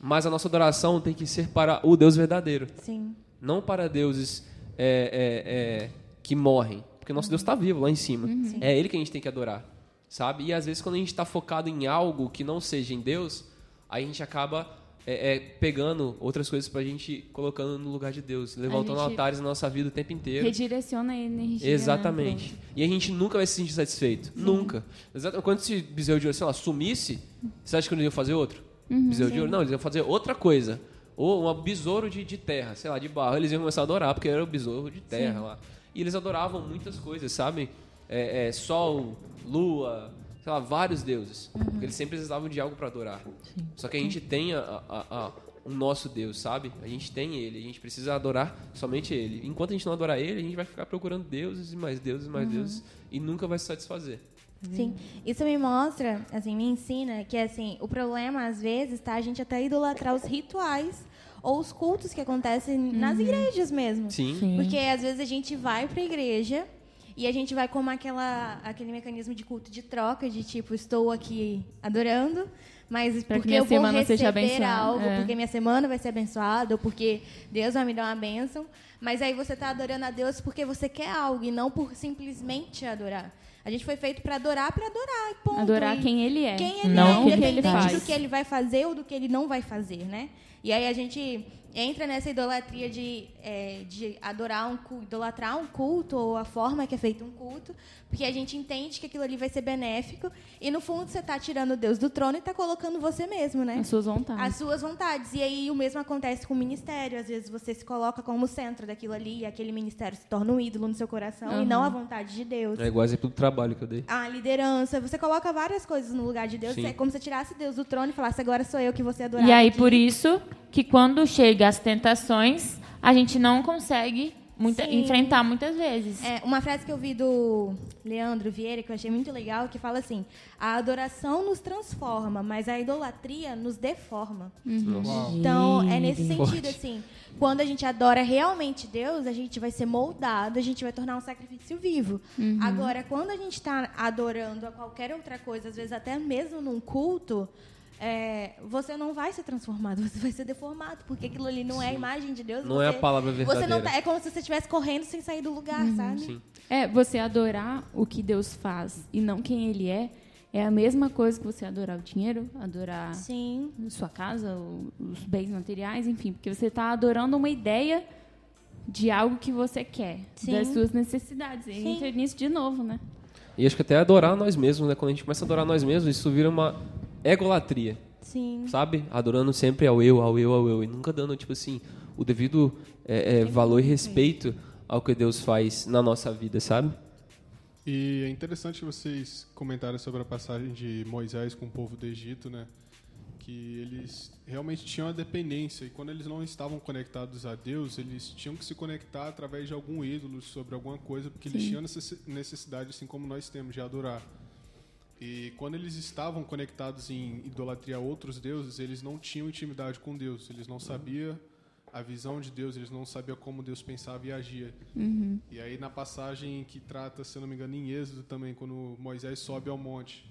Speaker 1: Mas a nossa adoração tem que ser para o Deus verdadeiro.
Speaker 2: Sim.
Speaker 1: Não para deuses é, é, é, que morrem. Porque nosso Deus está vivo lá em cima. É Ele que a gente tem que adorar. Sabe? E às vezes quando a gente está focado em algo que não seja em Deus, aí a gente acaba é, é, pegando outras coisas para a gente colocando no lugar de Deus. Levantando altares na nossa vida o tempo inteiro.
Speaker 3: Redireciona a energia. né,
Speaker 1: Exatamente. E a gente nunca vai se sentir satisfeito. Nunca. Exato. Quando esse bezerro de ouro, sei lá, sumisse, você acha que eles iam fazer outro? bezerro de ouro? Não, eles iam fazer outra coisa. Ou um besouro de, de terra, sei lá, de barro. Eles iam começar a adorar, porque era o besouro de terra lá. E eles adoravam muitas coisas, sabe? É, é, sol, lua, sei lá, vários deuses. Porque eles sempre precisavam de algo para adorar. Só que a gente tem a, a, a- o nosso Deus, sabe? A gente tem ele, a gente precisa adorar somente ele. Enquanto a gente não adorar ele, a gente vai ficar procurando deuses e mais deuses e mais deuses e nunca vai se satisfazer.
Speaker 2: Sim. Isso me mostra, assim, me ensina que, assim, o problema, às vezes, tá a gente até idolatrar os rituais ou os cultos que acontecem nas igrejas mesmo.
Speaker 1: Sim.
Speaker 2: Porque, às vezes, a gente vai pra igreja e a gente vai como aquela, aquele mecanismo de culto de troca, de tipo, estou aqui adorando, mas
Speaker 3: Pra que
Speaker 2: porque
Speaker 3: minha
Speaker 2: eu vou
Speaker 3: semana seja
Speaker 2: receber
Speaker 3: abençoada,
Speaker 2: algo,
Speaker 3: é.
Speaker 2: porque minha semana vai ser abençoada, ou porque Deus vai me dar uma bênção. Mas aí você está adorando a Deus porque você quer algo e não por simplesmente adorar. A gente foi feito para adorar, para adorar, ponto.
Speaker 3: Adorar
Speaker 2: E
Speaker 3: quem ele é.
Speaker 2: quem ele
Speaker 6: Não
Speaker 2: é,
Speaker 6: o que ele
Speaker 2: independente
Speaker 6: faz.
Speaker 2: do que ele vai fazer ou do que ele não vai fazer, né? E aí a gente entra nessa idolatria de, é, de adorar um culto, idolatrar um culto ou a forma que é feito um culto, porque a gente entende que aquilo ali vai ser benéfico e no fundo você está tirando Deus do trono e está colocando você mesmo, né?
Speaker 3: As suas vontades.
Speaker 2: As suas vontades. E aí o mesmo acontece com o ministério. Às vezes você se coloca como centro daquilo ali e aquele ministério se torna um ídolo no seu coração e
Speaker 3: Uhum.
Speaker 2: não a vontade de Deus.
Speaker 1: É igual exemplo do trabalho que eu dei.
Speaker 2: A liderança, você coloca várias coisas no lugar de Deus.
Speaker 1: Sim.
Speaker 2: É como se você tirasse Deus do trono e falasse, agora sou eu que você adorar.
Speaker 6: E aí, por isso, que quando chega as tentações, a gente não consegue muita- enfrentar muitas vezes.
Speaker 2: É, uma frase que eu vi do Leandro Vieira, que eu achei muito legal, que fala assim: a adoração nos transforma, mas a idolatria nos deforma.
Speaker 4: Uau.
Speaker 2: Então, é nesse sentido, assim, quando a gente adora realmente Deus, a gente vai ser moldado, a gente vai tornar um sacrifício vivo. Agora, quando a gente está adorando a qualquer outra coisa, às vezes até mesmo num culto, é, você não vai ser transformado, você vai ser deformado, porque aquilo ali não é a imagem de Deus.
Speaker 1: Não é a
Speaker 2: você-
Speaker 1: palavra
Speaker 2: Você
Speaker 1: verdadeira.
Speaker 2: não tá, é como se você estivesse correndo sem sair do lugar, sabe?
Speaker 1: Sim.
Speaker 3: É, você adorar o que Deus faz e não quem ele é, é a mesma coisa que você adorar o dinheiro, adorar
Speaker 2: Sim.
Speaker 3: a sua casa, os bens materiais, enfim, porque você está adorando uma ideia de algo que você quer,
Speaker 2: Sim.
Speaker 3: das suas necessidades. E
Speaker 2: Sim.
Speaker 3: entra nisso de novo, né?
Speaker 1: E acho que até adorar nós mesmos, né? Quando a gente começa a adorar nós mesmos, isso vira uma egolatria,
Speaker 2: Sim.
Speaker 1: sabe? Adorando sempre ao eu, ao eu, ao eu. E nunca dando, tipo assim, o devido é, é, valor e respeito ao que Deus faz na nossa vida, sabe?
Speaker 4: E é interessante vocês comentarem sobre a passagem de Moisés com o povo do Egito, né? Que eles realmente tinham a dependência e quando eles não estavam conectados a Deus, eles tinham que se conectar através de algum ídolo, sobre alguma coisa, porque eles
Speaker 3: Sim.
Speaker 4: tinham necessi- necessidade, assim como nós temos, de adorar. E quando eles estavam conectados em idolatria a outros deuses, eles não tinham intimidade com Deus, eles não sabiam a visão de Deus, eles não sabiam como Deus pensava e agia. E aí na passagem que trata, se eu não me engano, em Êxodo também, quando Moisés sobe ao monte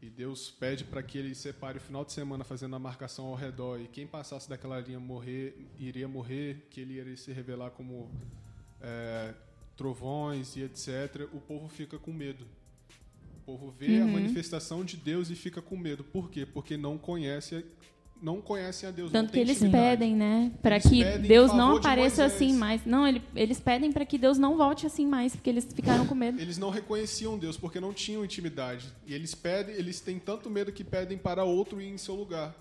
Speaker 4: e Deus pede para que ele separe o final de semana fazendo a marcação ao redor e quem passasse daquela linha morrer iria morrer, que ele iria se revelar como é, trovões e etc. O povo fica com medo. O povo vê a manifestação de Deus e fica com medo. Por quê? Porque não conhece não conhecem a Deus. não
Speaker 3: Tanto que eles pedem, né? Para que Deus não apareça assim mais. Não, ele- eles pedem para que Deus não volte assim mais, porque eles ficaram com medo.
Speaker 4: Eles não reconheciam Deus porque não tinham intimidade. E eles pedem, eles têm tanto medo que pedem para outro ir em seu lugar.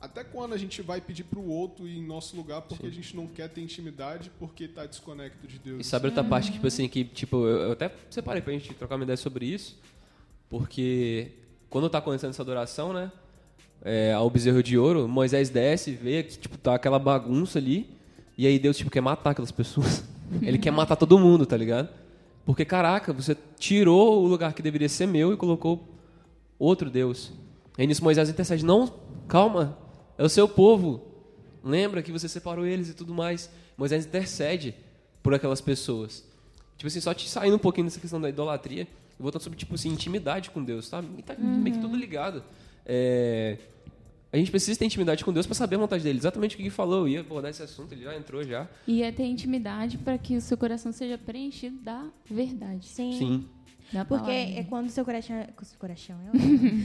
Speaker 4: Até quando a gente vai pedir para o outro ir em nosso lugar porque a gente não quer ter intimidade porque está desconecto de Deus?
Speaker 1: E sabe outra parte, tipo assim, que tipo, eu, eu até separei pra gente trocar uma ideia sobre isso, porque quando tá acontecendo essa adoração, né, é, ao bezerro de ouro, Moisés desce, vê que, tipo, tá aquela bagunça ali, e aí Deus, tipo, quer matar aquelas pessoas. Ele quer matar todo mundo, tá ligado? Porque, caraca, você tirou o lugar que deveria ser meu e colocou outro Deus. Aí nisso Moisés intercede, não, calma, é o seu povo. Lembra que você separou eles e tudo mais. Moisés intercede por aquelas pessoas. Tipo assim, só te saindo um pouquinho dessa questão da idolatria e voltando sobre, tipo assim, intimidade com Deus, tá? E tá meio que tudo ligado. É, a gente precisa ter intimidade com Deus para saber a vontade dele. Exatamente o que ele falou. Eu ia abordar esse assunto, ele já entrou já.
Speaker 3: E é ter intimidade para que o seu coração seja preenchido da verdade.
Speaker 2: Sim.
Speaker 1: Sim.
Speaker 3: Da
Speaker 2: Porque
Speaker 3: palavra.
Speaker 2: é quando o seu coração. o Seu coração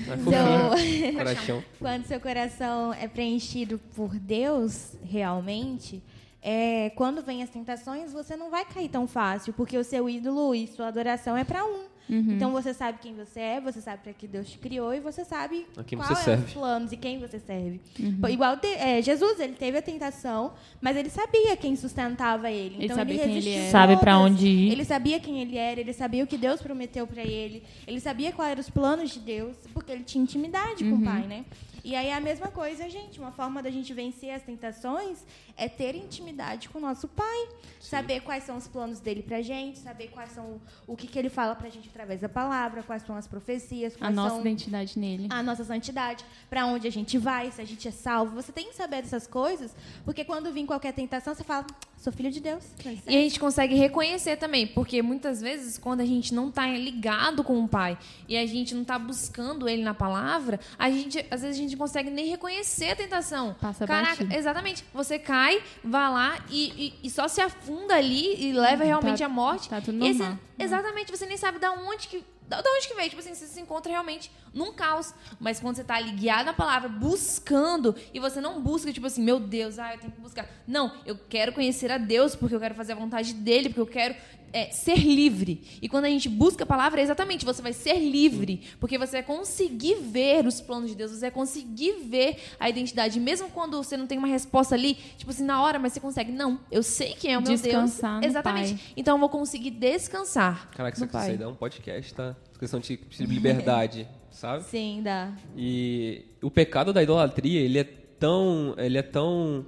Speaker 2: é
Speaker 1: É.
Speaker 2: Seu-
Speaker 1: Coração.
Speaker 2: quando seu coração é preenchido por Deus, realmente, é, quando vem as tentações, você não vai cair tão fácil, porque o seu ídolo e sua adoração é para um. Então você sabe quem você é, você sabe para que Deus te criou e você sabe
Speaker 1: quem
Speaker 2: qual
Speaker 1: você
Speaker 2: é
Speaker 1: serve.
Speaker 2: os planos e quem você serve. Pô, Igual de- é, Jesus, ele teve a tentação, mas ele sabia quem sustentava ele.
Speaker 3: Ele
Speaker 2: Então
Speaker 3: sabia quem ele
Speaker 2: resistiu
Speaker 3: era.
Speaker 6: Sabe pra
Speaker 2: todas.
Speaker 6: onde ir.
Speaker 2: Ele sabia quem ele era, ele sabia o que Deus prometeu para ele, ele sabia quais eram os planos de Deus, porque ele tinha intimidade com o Pai, né? E aí é a mesma coisa, gente. Uma forma da gente vencer as tentações é ter intimidade com o nosso Pai. Saber quais são os planos dele pra gente, saber quais são o que, que ele fala pra gente através da palavra, quais são as profecias,
Speaker 3: A nossa identidade nele.
Speaker 2: a nossa santidade, para onde a gente vai, se a gente é salvo. Você tem que saber dessas coisas, porque quando vir qualquer tentação, você fala, sou filho de Deus.
Speaker 5: E a gente consegue reconhecer também, porque muitas vezes, quando a gente não está ligado com o Pai e a gente não está buscando Ele na palavra, a gente, às vezes a gente não consegue nem reconhecer a tentação.
Speaker 3: Passa
Speaker 5: Caraca,
Speaker 3: batido.
Speaker 5: exatamente. Você cai, vai lá e, e- e só se afunda ali e leva realmente
Speaker 3: Tá-
Speaker 5: à morte.
Speaker 3: tá tudo
Speaker 5: E aí você-
Speaker 3: normal.
Speaker 5: exatamente, você nem sabe da onde que Da, da onde que veio? Tipo assim, você se encontra realmente num caos. Mas quando você tá ali guiado na palavra, buscando, e você não busca, tipo assim, meu Deus, ah, eu tenho que buscar. Não, eu quero conhecer a Deus porque eu quero fazer a vontade dele, porque eu quero é, ser livre. E quando a gente busca a palavra, é exatamente, você vai ser livre, porque você vai conseguir ver os planos de Deus, você vai conseguir ver a identidade. Mesmo quando você não tem uma resposta ali, tipo assim, na hora, mas você consegue. Não, eu sei quem é o meu
Speaker 3: Descansar
Speaker 5: Deus. Exatamente.
Speaker 3: Pai.
Speaker 5: Então eu vou conseguir descansar.
Speaker 1: Caraca,
Speaker 5: no
Speaker 1: aí dá um podcast, tá? Questão de de liberdade, sabe?
Speaker 2: Sim, dá.
Speaker 1: E o pecado da idolatria, ele é tão. Ele é tão.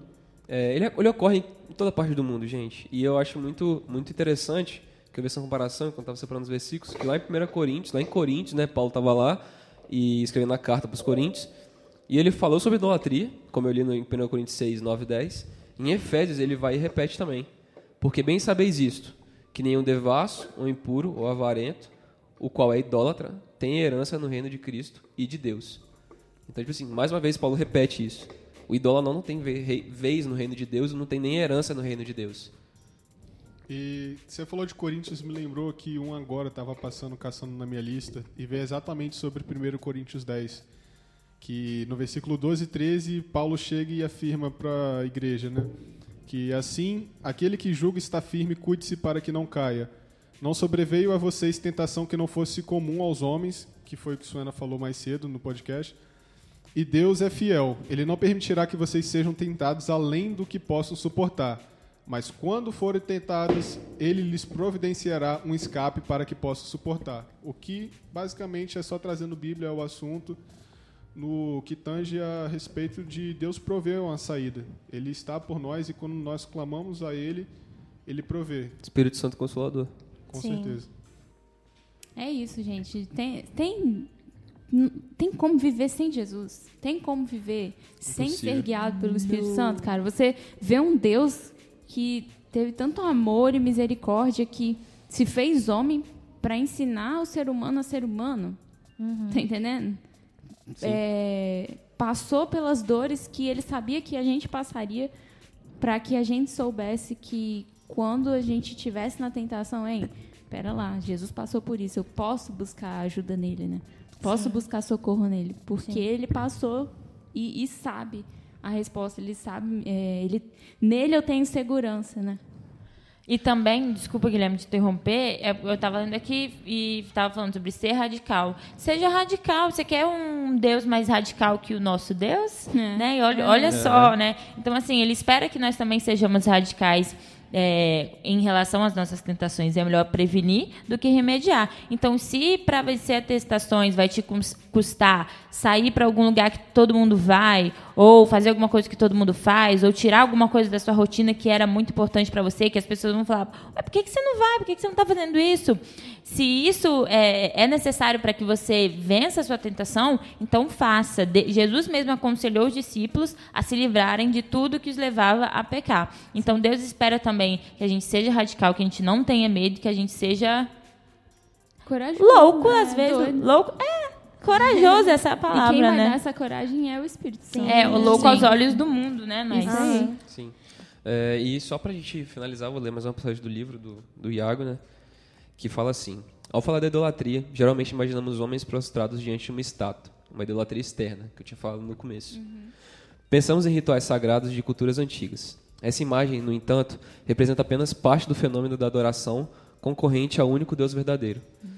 Speaker 1: é, ele, ele ocorre em toda parte do mundo, gente. E eu acho muito, muito interessante que eu vi essa comparação enquanto estava separando os versículos, que lá em 1 Coríntios, lá em Coríntios, né, Paulo estava lá e escrevendo a carta para os Coríntios, e ele falou sobre idolatria, como eu li em 1 Coríntios 6, 9 e 10. Em Efésios ele vai e repete também. Porque bem sabeis isto, que nenhum devasso, ou impuro, ou avarento, o qual é idólatra, tem herança no reino de Cristo e de Deus. Então, tipo assim, mais uma vez Paulo repete isso. O idólatra não tem vez no reino de Deus não tem nem herança no reino de Deus.
Speaker 4: E você falou de Coríntios, me lembrou que um agora estava passando, caçando na minha lista, e veio exatamente sobre 1 Coríntios 10. Que no versículo 12 e 13, Paulo chega e afirma para a igreja, né? Que assim, aquele que julga está firme, cuide-se para que não caia. Não sobreveio a vocês tentação que não fosse comum aos homens, que foi o que Suena falou mais cedo no podcast. E Deus é fiel. Ele não permitirá que vocês sejam tentados além do que possam suportar. Mas quando forem tentados, ele lhes providenciará um escape para que possam suportar. O que basicamente é só trazendo Bíblia ao assunto no que tange a respeito de Deus prover uma saída. Ele está por nós e quando nós clamamos a ele, ele provê,
Speaker 1: Espírito Santo Consolador.
Speaker 4: com
Speaker 2: Sim.
Speaker 4: certeza.
Speaker 3: É isso, gente. Tem, tem, tem como viver sem Jesus? Tem como viver sem ser guiado pelo Espírito Santo, cara? Você vê um Deus que teve tanto amor e misericórdia que se fez homem para ensinar o ser humano a ser humano. Tá entendendo? É, passou pelas dores que ele sabia que a gente passaria para que a gente soubesse que quando a gente tivesse na tentação, hein, pera lá, Jesus passou por isso, eu posso buscar ajuda nele, né? Posso buscar socorro nele, porque ele passou e, e sabe a resposta, ele sabe, é, ele, nele eu tenho segurança, né?
Speaker 6: E também, desculpa, Guilherme, te interromper, é, eu estava lendo aqui e estava falando sobre ser radical. Seja radical. Você quer um Deus mais radical que o nosso Deus?
Speaker 3: É.
Speaker 6: Né? E olha, olha só, né? Então, assim, ele espera que nós também sejamos radicais é, em relação às nossas tentações. É melhor prevenir do que remediar. Então, se para vencer as testações vai te cus- custar sair para algum lugar que todo mundo vai, ou fazer alguma coisa que todo mundo faz, ou tirar alguma coisa da sua rotina que era muito importante para você, que as pessoas vão falar, Ué, por que, que você não vai? Por que, que você não está fazendo isso? Se isso é, é necessário para que você vença a sua tentação, então faça. De- Jesus mesmo aconselhou os discípulos a se livrarem de tudo que os levava a pecar. Então Deus espera também que a gente seja radical, que a gente não tenha medo, que a gente seja
Speaker 3: Corajoso.
Speaker 6: louco
Speaker 3: né?
Speaker 6: às vezes.
Speaker 3: Doido.
Speaker 6: Louco. É, corajoso essa é a
Speaker 3: E quem
Speaker 6: palavra,
Speaker 3: vai
Speaker 6: né?
Speaker 3: dar essa coragem é o Espírito Santo.
Speaker 6: É, o louco
Speaker 3: Sim.
Speaker 6: aos olhos do mundo, né? Mas...
Speaker 3: Isso aí.
Speaker 1: Sim. É, e só pra gente finalizar, vou ler mais uma passagem do livro do, do Iago, né? Que fala assim: Ao falar da idolatria, geralmente imaginamos homens prostrados diante de uma estátua, uma idolatria externa, que eu tinha falado no começo. Pensamos em rituais sagrados de culturas antigas. Essa imagem, no entanto, representa apenas parte do fenômeno da adoração concorrente ao único Deus verdadeiro. Sedu-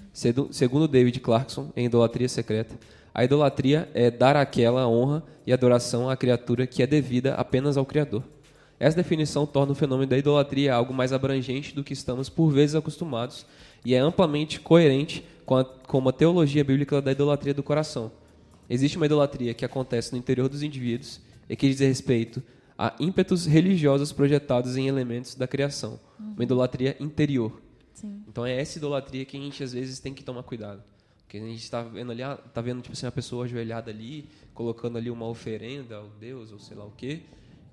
Speaker 1: Segundo David Clarkson, em Idolatria Secreta, a idolatria é dar aquela honra e adoração à criatura que é devida apenas ao Criador. Essa definição torna o fenômeno da idolatria algo mais abrangente do que estamos por vezes acostumados e é amplamente coerente com a, com uma teologia bíblica da idolatria do coração. Existe uma idolatria que acontece no interior dos indivíduos e que diz respeito a ímpetos religiosos projetados em elementos da criação. Uma idolatria interior. Então é essa idolatria que a gente às vezes tem que tomar cuidado. Porque a gente está vendo ali, ah, tá vendo tipo assim, uma pessoa ajoelhada ali, colocando ali uma oferenda ao Deus ou sei lá o quê,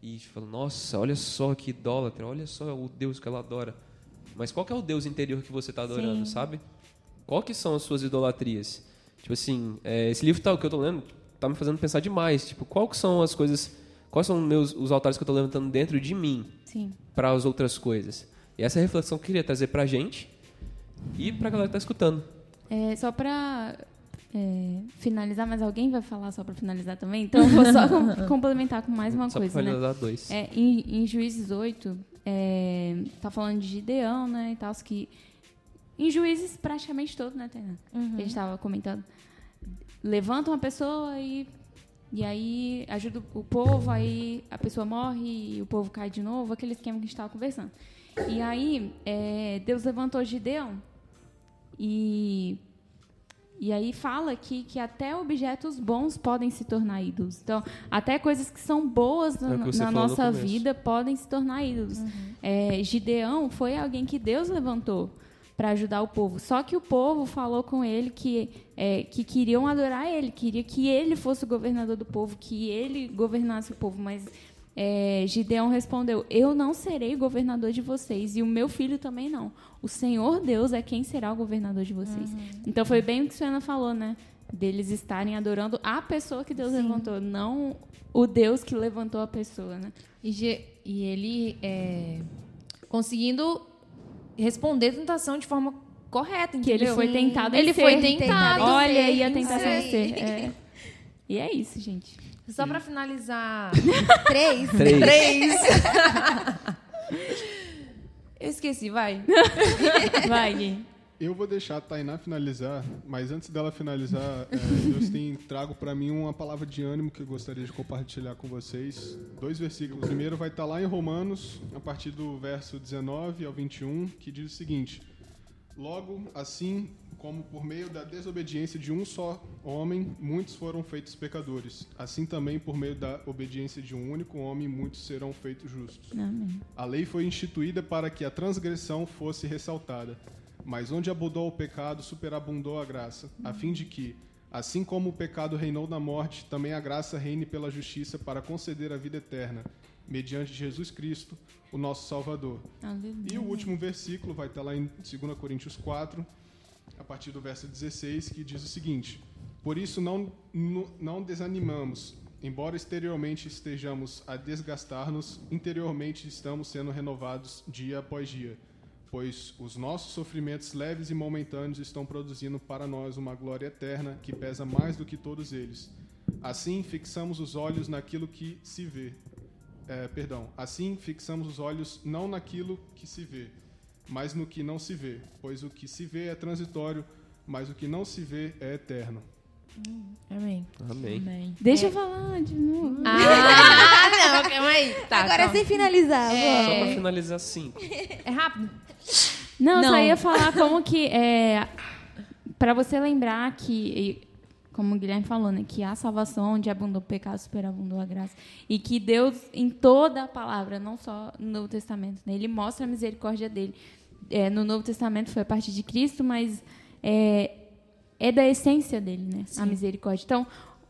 Speaker 1: e fala, nossa, olha só que idólatra, olha só o Deus que ela adora. Mas qual é o Deus interior que você está adorando, sabe? Qual que são as suas idolatrias? Tipo assim, é, esse livro tá, que eu tô lendo tá me fazendo pensar demais. Tipo, qual que são as coisas, quais são meus, os altares que eu tô levantando dentro de mim
Speaker 3: Sim.
Speaker 1: para as outras coisas? E essa é a reflexão que eu queria trazer pra gente e pra galera que tá escutando.
Speaker 3: É, só para é, finalizar, mas alguém vai falar só para finalizar também? Então eu vou só com- complementar com mais uma
Speaker 1: Só
Speaker 3: coisa,
Speaker 1: pra
Speaker 3: né?
Speaker 1: finalizar dois.
Speaker 3: É, em, em Juízes 8, é, tá falando de Gideão, né, e tal, que... Em Juízes, praticamente todo, né, Tainá? A gente tava comentando. Levanta uma pessoa e... E aí ajuda o povo, aí a pessoa morre e o povo cai de novo, aquele esquema que a gente estava conversando. E aí, é, Deus levantou Gideão e e aí fala aqui que até objetos bons podem se tornar ídolos. Então, até coisas que são boas
Speaker 1: É
Speaker 3: na,
Speaker 1: que você
Speaker 3: na
Speaker 1: no
Speaker 3: nossa
Speaker 1: começo.
Speaker 3: vida podem se tornar ídolos. É, Gideão foi alguém que Deus levantou para ajudar o povo. Só que o povo falou com ele que, é, que queriam adorar ele, queria que ele fosse o governador do povo, que ele governasse o povo. Mas é, Gideão respondeu: Eu não serei governador de vocês e o meu filho também não. O Senhor Deus é quem será o governador de vocês. Então foi bem o que a Suena falou, né? Deles estarem adorando a pessoa que Deus levantou, não o Deus que levantou a pessoa, né?
Speaker 5: E, e ele é, conseguindo responder a tentação de forma correta,
Speaker 3: Que
Speaker 5: entendeu?
Speaker 3: ele foi tentado a
Speaker 5: Ele
Speaker 3: ser.
Speaker 5: foi tentado.
Speaker 3: Olha aí a tentação de ser. é. E é isso, gente.
Speaker 5: Só pra finalizar.
Speaker 2: Três.
Speaker 1: Três.
Speaker 5: Três. Eu esqueci, vai.
Speaker 3: Vai, Gui.
Speaker 4: Eu vou deixar a Tainá finalizar, mas antes dela finalizar, é, Deus tem trago para mim uma palavra de ânimo que eu gostaria de compartilhar com vocês. Dois versículos. O primeiro vai estar lá em Romanos, a partir do verso 19 ao 21, que diz o seguinte: Logo, assim como por meio da desobediência de um só homem, muitos foram feitos pecadores, assim também por meio da obediência de um único homem, muitos serão feitos justos.
Speaker 3: Amém.
Speaker 4: A lei foi instituída para que a transgressão fosse ressaltada, mas onde abundou o pecado, superabundou a graça, a fim de que, assim como o pecado reinou na morte, também a graça reine pela justiça para conceder a vida eterna, mediante Jesus Cristo, o nosso Salvador.
Speaker 3: Aleluia.
Speaker 4: E o último versículo vai estar lá em 2 Coríntios 4, a partir do verso 16, que diz o seguinte: Por isso não, não desanimamos, embora exteriormente estejamos a desgastar-nos, interiormente estamos sendo renovados dia após dia, pois os nossos sofrimentos leves e momentâneos estão produzindo para nós uma glória eterna que pesa mais do que todos eles. Assim, fixamos os olhos naquilo que se vê, é, perdão, assim fixamos os olhos não naquilo que se vê, mas no que não se vê, pois o que se vê é transitório, mas o que não se vê é eterno.
Speaker 5: Amém.
Speaker 1: Amém.
Speaker 3: Deixa eu falar de novo.
Speaker 5: Ah, não, calma aí. Tá,
Speaker 2: Agora
Speaker 5: calma.
Speaker 2: sem finalizar.
Speaker 1: Só
Speaker 2: vó.
Speaker 1: pra finalizar cinco.
Speaker 5: É rápido?
Speaker 3: Não, eu só
Speaker 5: Não.
Speaker 3: ia falar como que é para você lembrar que como o Guilherme falou, né, que há salvação onde abundou o pecado, superabundou a graça e que Deus em toda a palavra, não só no Novo Testamento, né, ele mostra a misericórdia dele. É, no Novo Testamento foi a partir de Cristo, mas é, é da essência dele, né, a misericórdia. Então,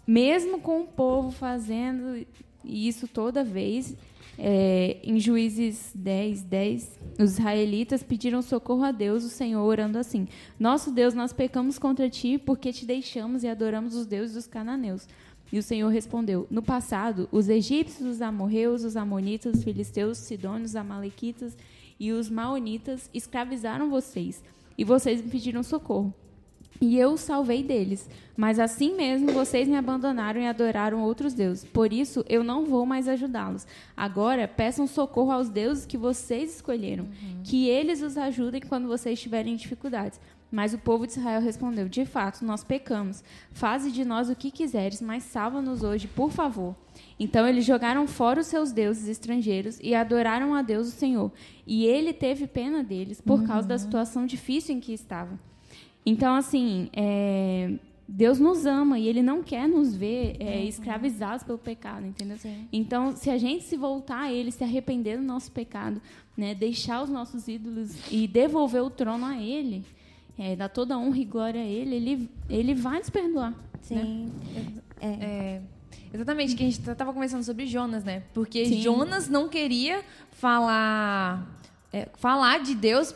Speaker 3: mesmo com o povo fazendo isso toda vez, é, em Juízes 10, 10, os israelitas pediram socorro a Deus, o Senhor, orando assim: Nosso Deus, nós pecamos contra ti porque te deixamos e adoramos os deuses dos cananeus. E o Senhor respondeu: No passado, os egípcios, os amorreus, os amonitas, os filisteus, os sidônios, os amalequitas e os maonitas escravizaram vocês, e vocês me pediram socorro. E eu os salvei deles. Mas assim mesmo vocês me abandonaram e adoraram outros deuses. Por isso eu não vou mais ajudá-los. Agora peçam socorro aos deuses que vocês escolheram. Que eles os ajudem quando vocês tiverem dificuldades. Mas o povo de Israel respondeu: De fato, nós pecamos. Faze de nós o que quiseres, mas salva-nos hoje, por favor. Então eles jogaram fora os seus deuses estrangeiros e adoraram a Deus o Senhor. E ele teve pena deles por causa da situação difícil em que estavam. Então, assim, é, Deus nos ama e Ele não quer nos ver é, escravizados pelo pecado, entendeu? Então, se a gente se voltar a Ele, se arrepender do nosso pecado, né, deixar os nossos ídolos e devolver o trono a Ele, é, dar toda a honra e glória a Ele, Ele, ele vai nos perdoar. né?
Speaker 2: Sim. É.
Speaker 5: É, exatamente, que a gente estava conversando sobre Jonas, né? Porque
Speaker 3: Sim.
Speaker 5: Jonas não queria falar é, falar de Deus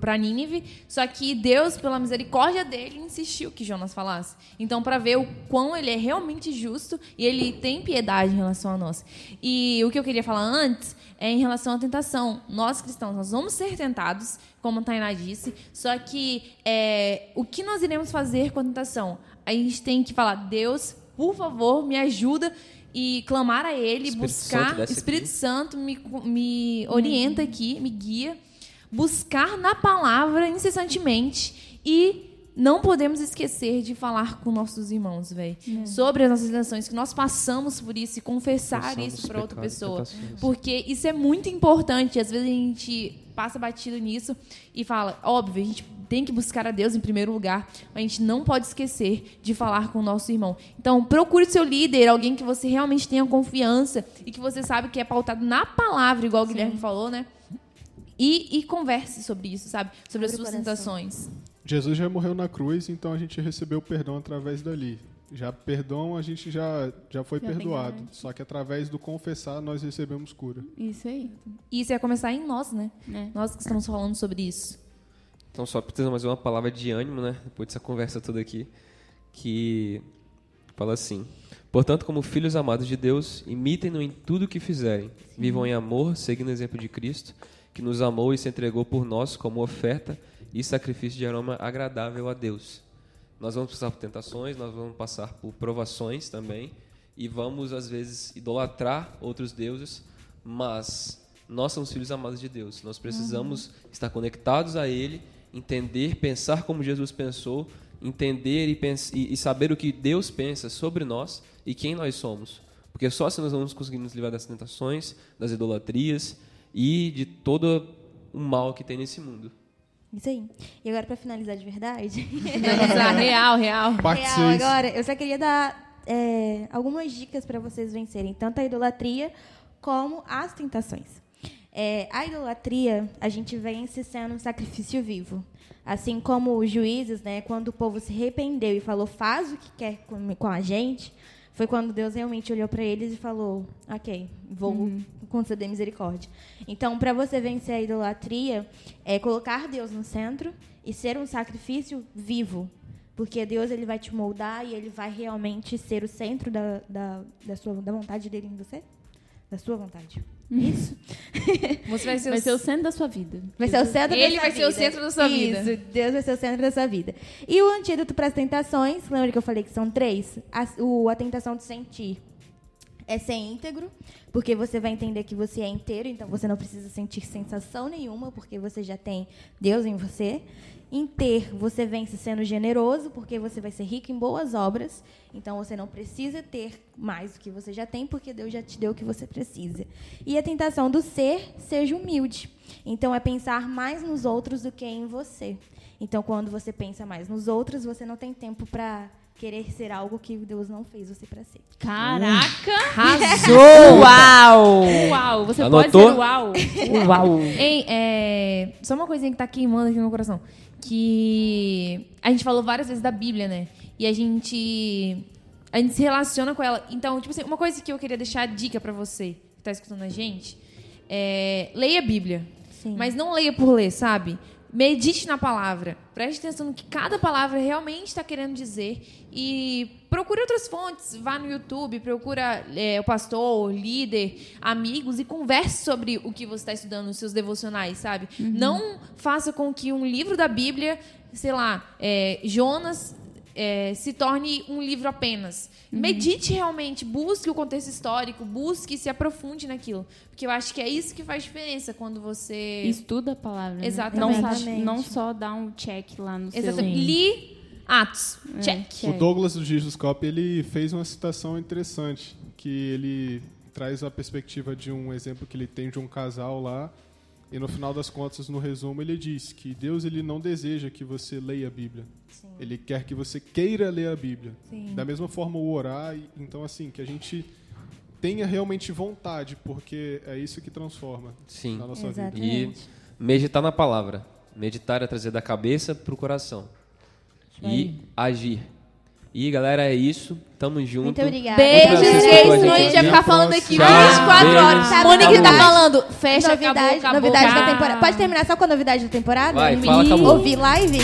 Speaker 5: pra Nínive, só que Deus, pela misericórdia dele, insistiu que Jonas falasse. Então, para ver o quão ele é realmente justo e ele tem piedade em relação a nós. E o que eu queria falar antes é em relação à tentação. Nós cristãos, nós vamos ser tentados, como a Tainá disse, só que é, o que nós iremos fazer com a tentação? A gente tem que falar, Deus, por favor, me ajuda e clamar a Ele,
Speaker 1: Espírito
Speaker 5: buscar.
Speaker 1: Santo
Speaker 5: Espírito
Speaker 1: aqui.
Speaker 5: Santo me, me orienta aqui, me guia. Buscar na palavra incessantemente e não podemos esquecer de falar com nossos irmãos, velho, sobre as nossas tentações, que nós passamos por isso e confessar isso para outra pessoa. Porque isso é muito importante. Às vezes a gente passa batido nisso e fala, óbvio, a gente tem que buscar a Deus em primeiro lugar, mas a gente não pode esquecer de falar com o nosso irmão. Então, procure seu líder, alguém que você realmente tenha confiança e que você sabe que é pautado na palavra, igual o Guilherme falou, né? E, e converse sobre isso, sabe? Sobre as
Speaker 2: o
Speaker 5: suas tentações.
Speaker 4: Jesus já morreu na cruz, então a gente recebeu perdão através dali. Já perdão a gente já, já foi
Speaker 3: Já
Speaker 4: perdoado. Só que através do confessar nós recebemos cura.
Speaker 3: Isso aí.
Speaker 5: E isso ia começar em nós, né?
Speaker 3: né?
Speaker 5: Nós que estamos falando sobre isso.
Speaker 1: Então, só precisa mais uma palavra de ânimo, né? Depois dessa conversa toda aqui, que fala assim: Portanto, como filhos amados de Deus, imitem-no em tudo o que fizerem. Vivam em amor, seguindo o exemplo de Cristo, que nos amou e se entregou por nós como oferta e sacrifício de aroma agradável a Deus. Nós vamos passar por tentações, nós vamos passar por provações também, e vamos, às vezes, idolatrar outros deuses, mas nós somos filhos amados de Deus. Nós precisamos estar conectados a Ele, entender, pensar como Jesus pensou, entender e, pens- e- e saber o que Deus pensa sobre nós e quem nós somos. Porque só assim nós vamos conseguir nos livrar das tentações, das idolatrias e de todo o mal que tem nesse mundo.
Speaker 2: Isso aí. E agora, pra finalizar de verdade,
Speaker 5: lá, real, real.
Speaker 4: Parte
Speaker 2: real,
Speaker 4: 6.
Speaker 2: agora, eu só queria dar é, algumas dicas para vocês vencerem tanto a idolatria como as tentações. É, a idolatria, a gente vence sendo um sacrifício vivo. Assim como os juízes, né, quando o povo se arrependeu e falou, faz o que quer com, a gente, foi quando Deus realmente olhou para eles e falou, ok, vou conceder misericórdia. Então, para você vencer a idolatria, é colocar Deus no centro e ser um sacrifício vivo. Porque Deus ele vai te moldar e ele vai realmente ser o centro da, da, da, sua, da vontade dele em você. Da sua vontade. Isso.
Speaker 5: Você vai ser,
Speaker 3: Vai
Speaker 5: o
Speaker 3: ser o centro da sua vida.
Speaker 2: Vai ser o centro
Speaker 5: Ele
Speaker 2: da sua
Speaker 5: vai
Speaker 2: vida.
Speaker 5: ser o centro da sua vida.
Speaker 2: Isso, Deus vai ser o centro da sua vida. E o antídoto para as tentações, lembra que eu falei que são três? A, o, a tentação de sentir é ser íntegro, porque você vai entender que você é inteiro, então você não precisa sentir sensação nenhuma, porque você já tem Deus em você. Em ter, você vence sendo generoso, porque você vai ser rico em boas obras, então você não precisa ter mais do que você já tem, porque Deus já te deu o que você precisa. E a tentação do ser, seja humilde. Então é pensar mais nos outros do que em você. Então quando você pensa mais nos outros, você não tem tempo para querer ser algo que Deus não fez você para ser.
Speaker 3: Caraca!
Speaker 6: Arrasou! Uau!
Speaker 3: Uau! Você
Speaker 1: Anotou?
Speaker 3: pode ser uau!
Speaker 6: Uau!
Speaker 5: Ei, é, só uma coisinha que tá queimando aqui no meu coração. Que a gente falou várias vezes da Bíblia, né? E a gente. A gente se relaciona com ela. Então, tipo assim, uma coisa que eu queria deixar dica pra você que tá escutando a gente é leia a Bíblia.
Speaker 2: Sim.
Speaker 5: Mas não leia por ler, sabe? Medite na palavra. Preste atenção no que cada palavra realmente está querendo dizer. E procure outras fontes. Vá no YouTube, procura é, o pastor, líder, amigos e converse sobre o que você está estudando nos seus devocionais, sabe? Não faça com que um livro da Bíblia, sei lá, é, Jonas. É, se torne um livro apenas. Medite realmente, busque o contexto histórico, busque e se aprofunde naquilo. Porque eu acho que é isso que faz diferença quando você.
Speaker 3: Estuda a palavra. né?
Speaker 5: Exatamente.
Speaker 3: Não, só,
Speaker 2: Exatamente.
Speaker 3: não só dá um check lá no seu...
Speaker 5: Exatamente. Li Atos.
Speaker 3: É,
Speaker 5: Check.
Speaker 4: O Douglas do Gigoscope, ele fez uma citação interessante, que ele traz a perspectiva de um exemplo que ele tem de um casal lá, e no final das contas, no resumo, ele diz que Deus ele não deseja que você leia a Bíblia. Ele quer que você queira ler a Bíblia.
Speaker 5: Sim.
Speaker 4: Da mesma forma o orar, então assim, que a gente tenha realmente vontade, porque é isso que transforma
Speaker 1: Sim.
Speaker 4: na nossa vida.
Speaker 2: Exatamente.
Speaker 1: E meditar na palavra. Meditar é trazer da cabeça para o coração. E agir. E galera, é isso. Tamo junto.
Speaker 2: Muito obrigada.
Speaker 5: Beijos,
Speaker 1: prazer
Speaker 5: gente.
Speaker 1: com a gente
Speaker 5: vai ficar falando aqui
Speaker 1: Tchau.
Speaker 5: 24 horas. Mônica tá
Speaker 2: Acabou.
Speaker 5: falando, fecha,
Speaker 2: novidade,
Speaker 5: acabou, acabou.
Speaker 2: novidade da temporada. Pode terminar só com a novidade da temporada?
Speaker 1: Vai, fala, acabou.
Speaker 2: Ouvir live?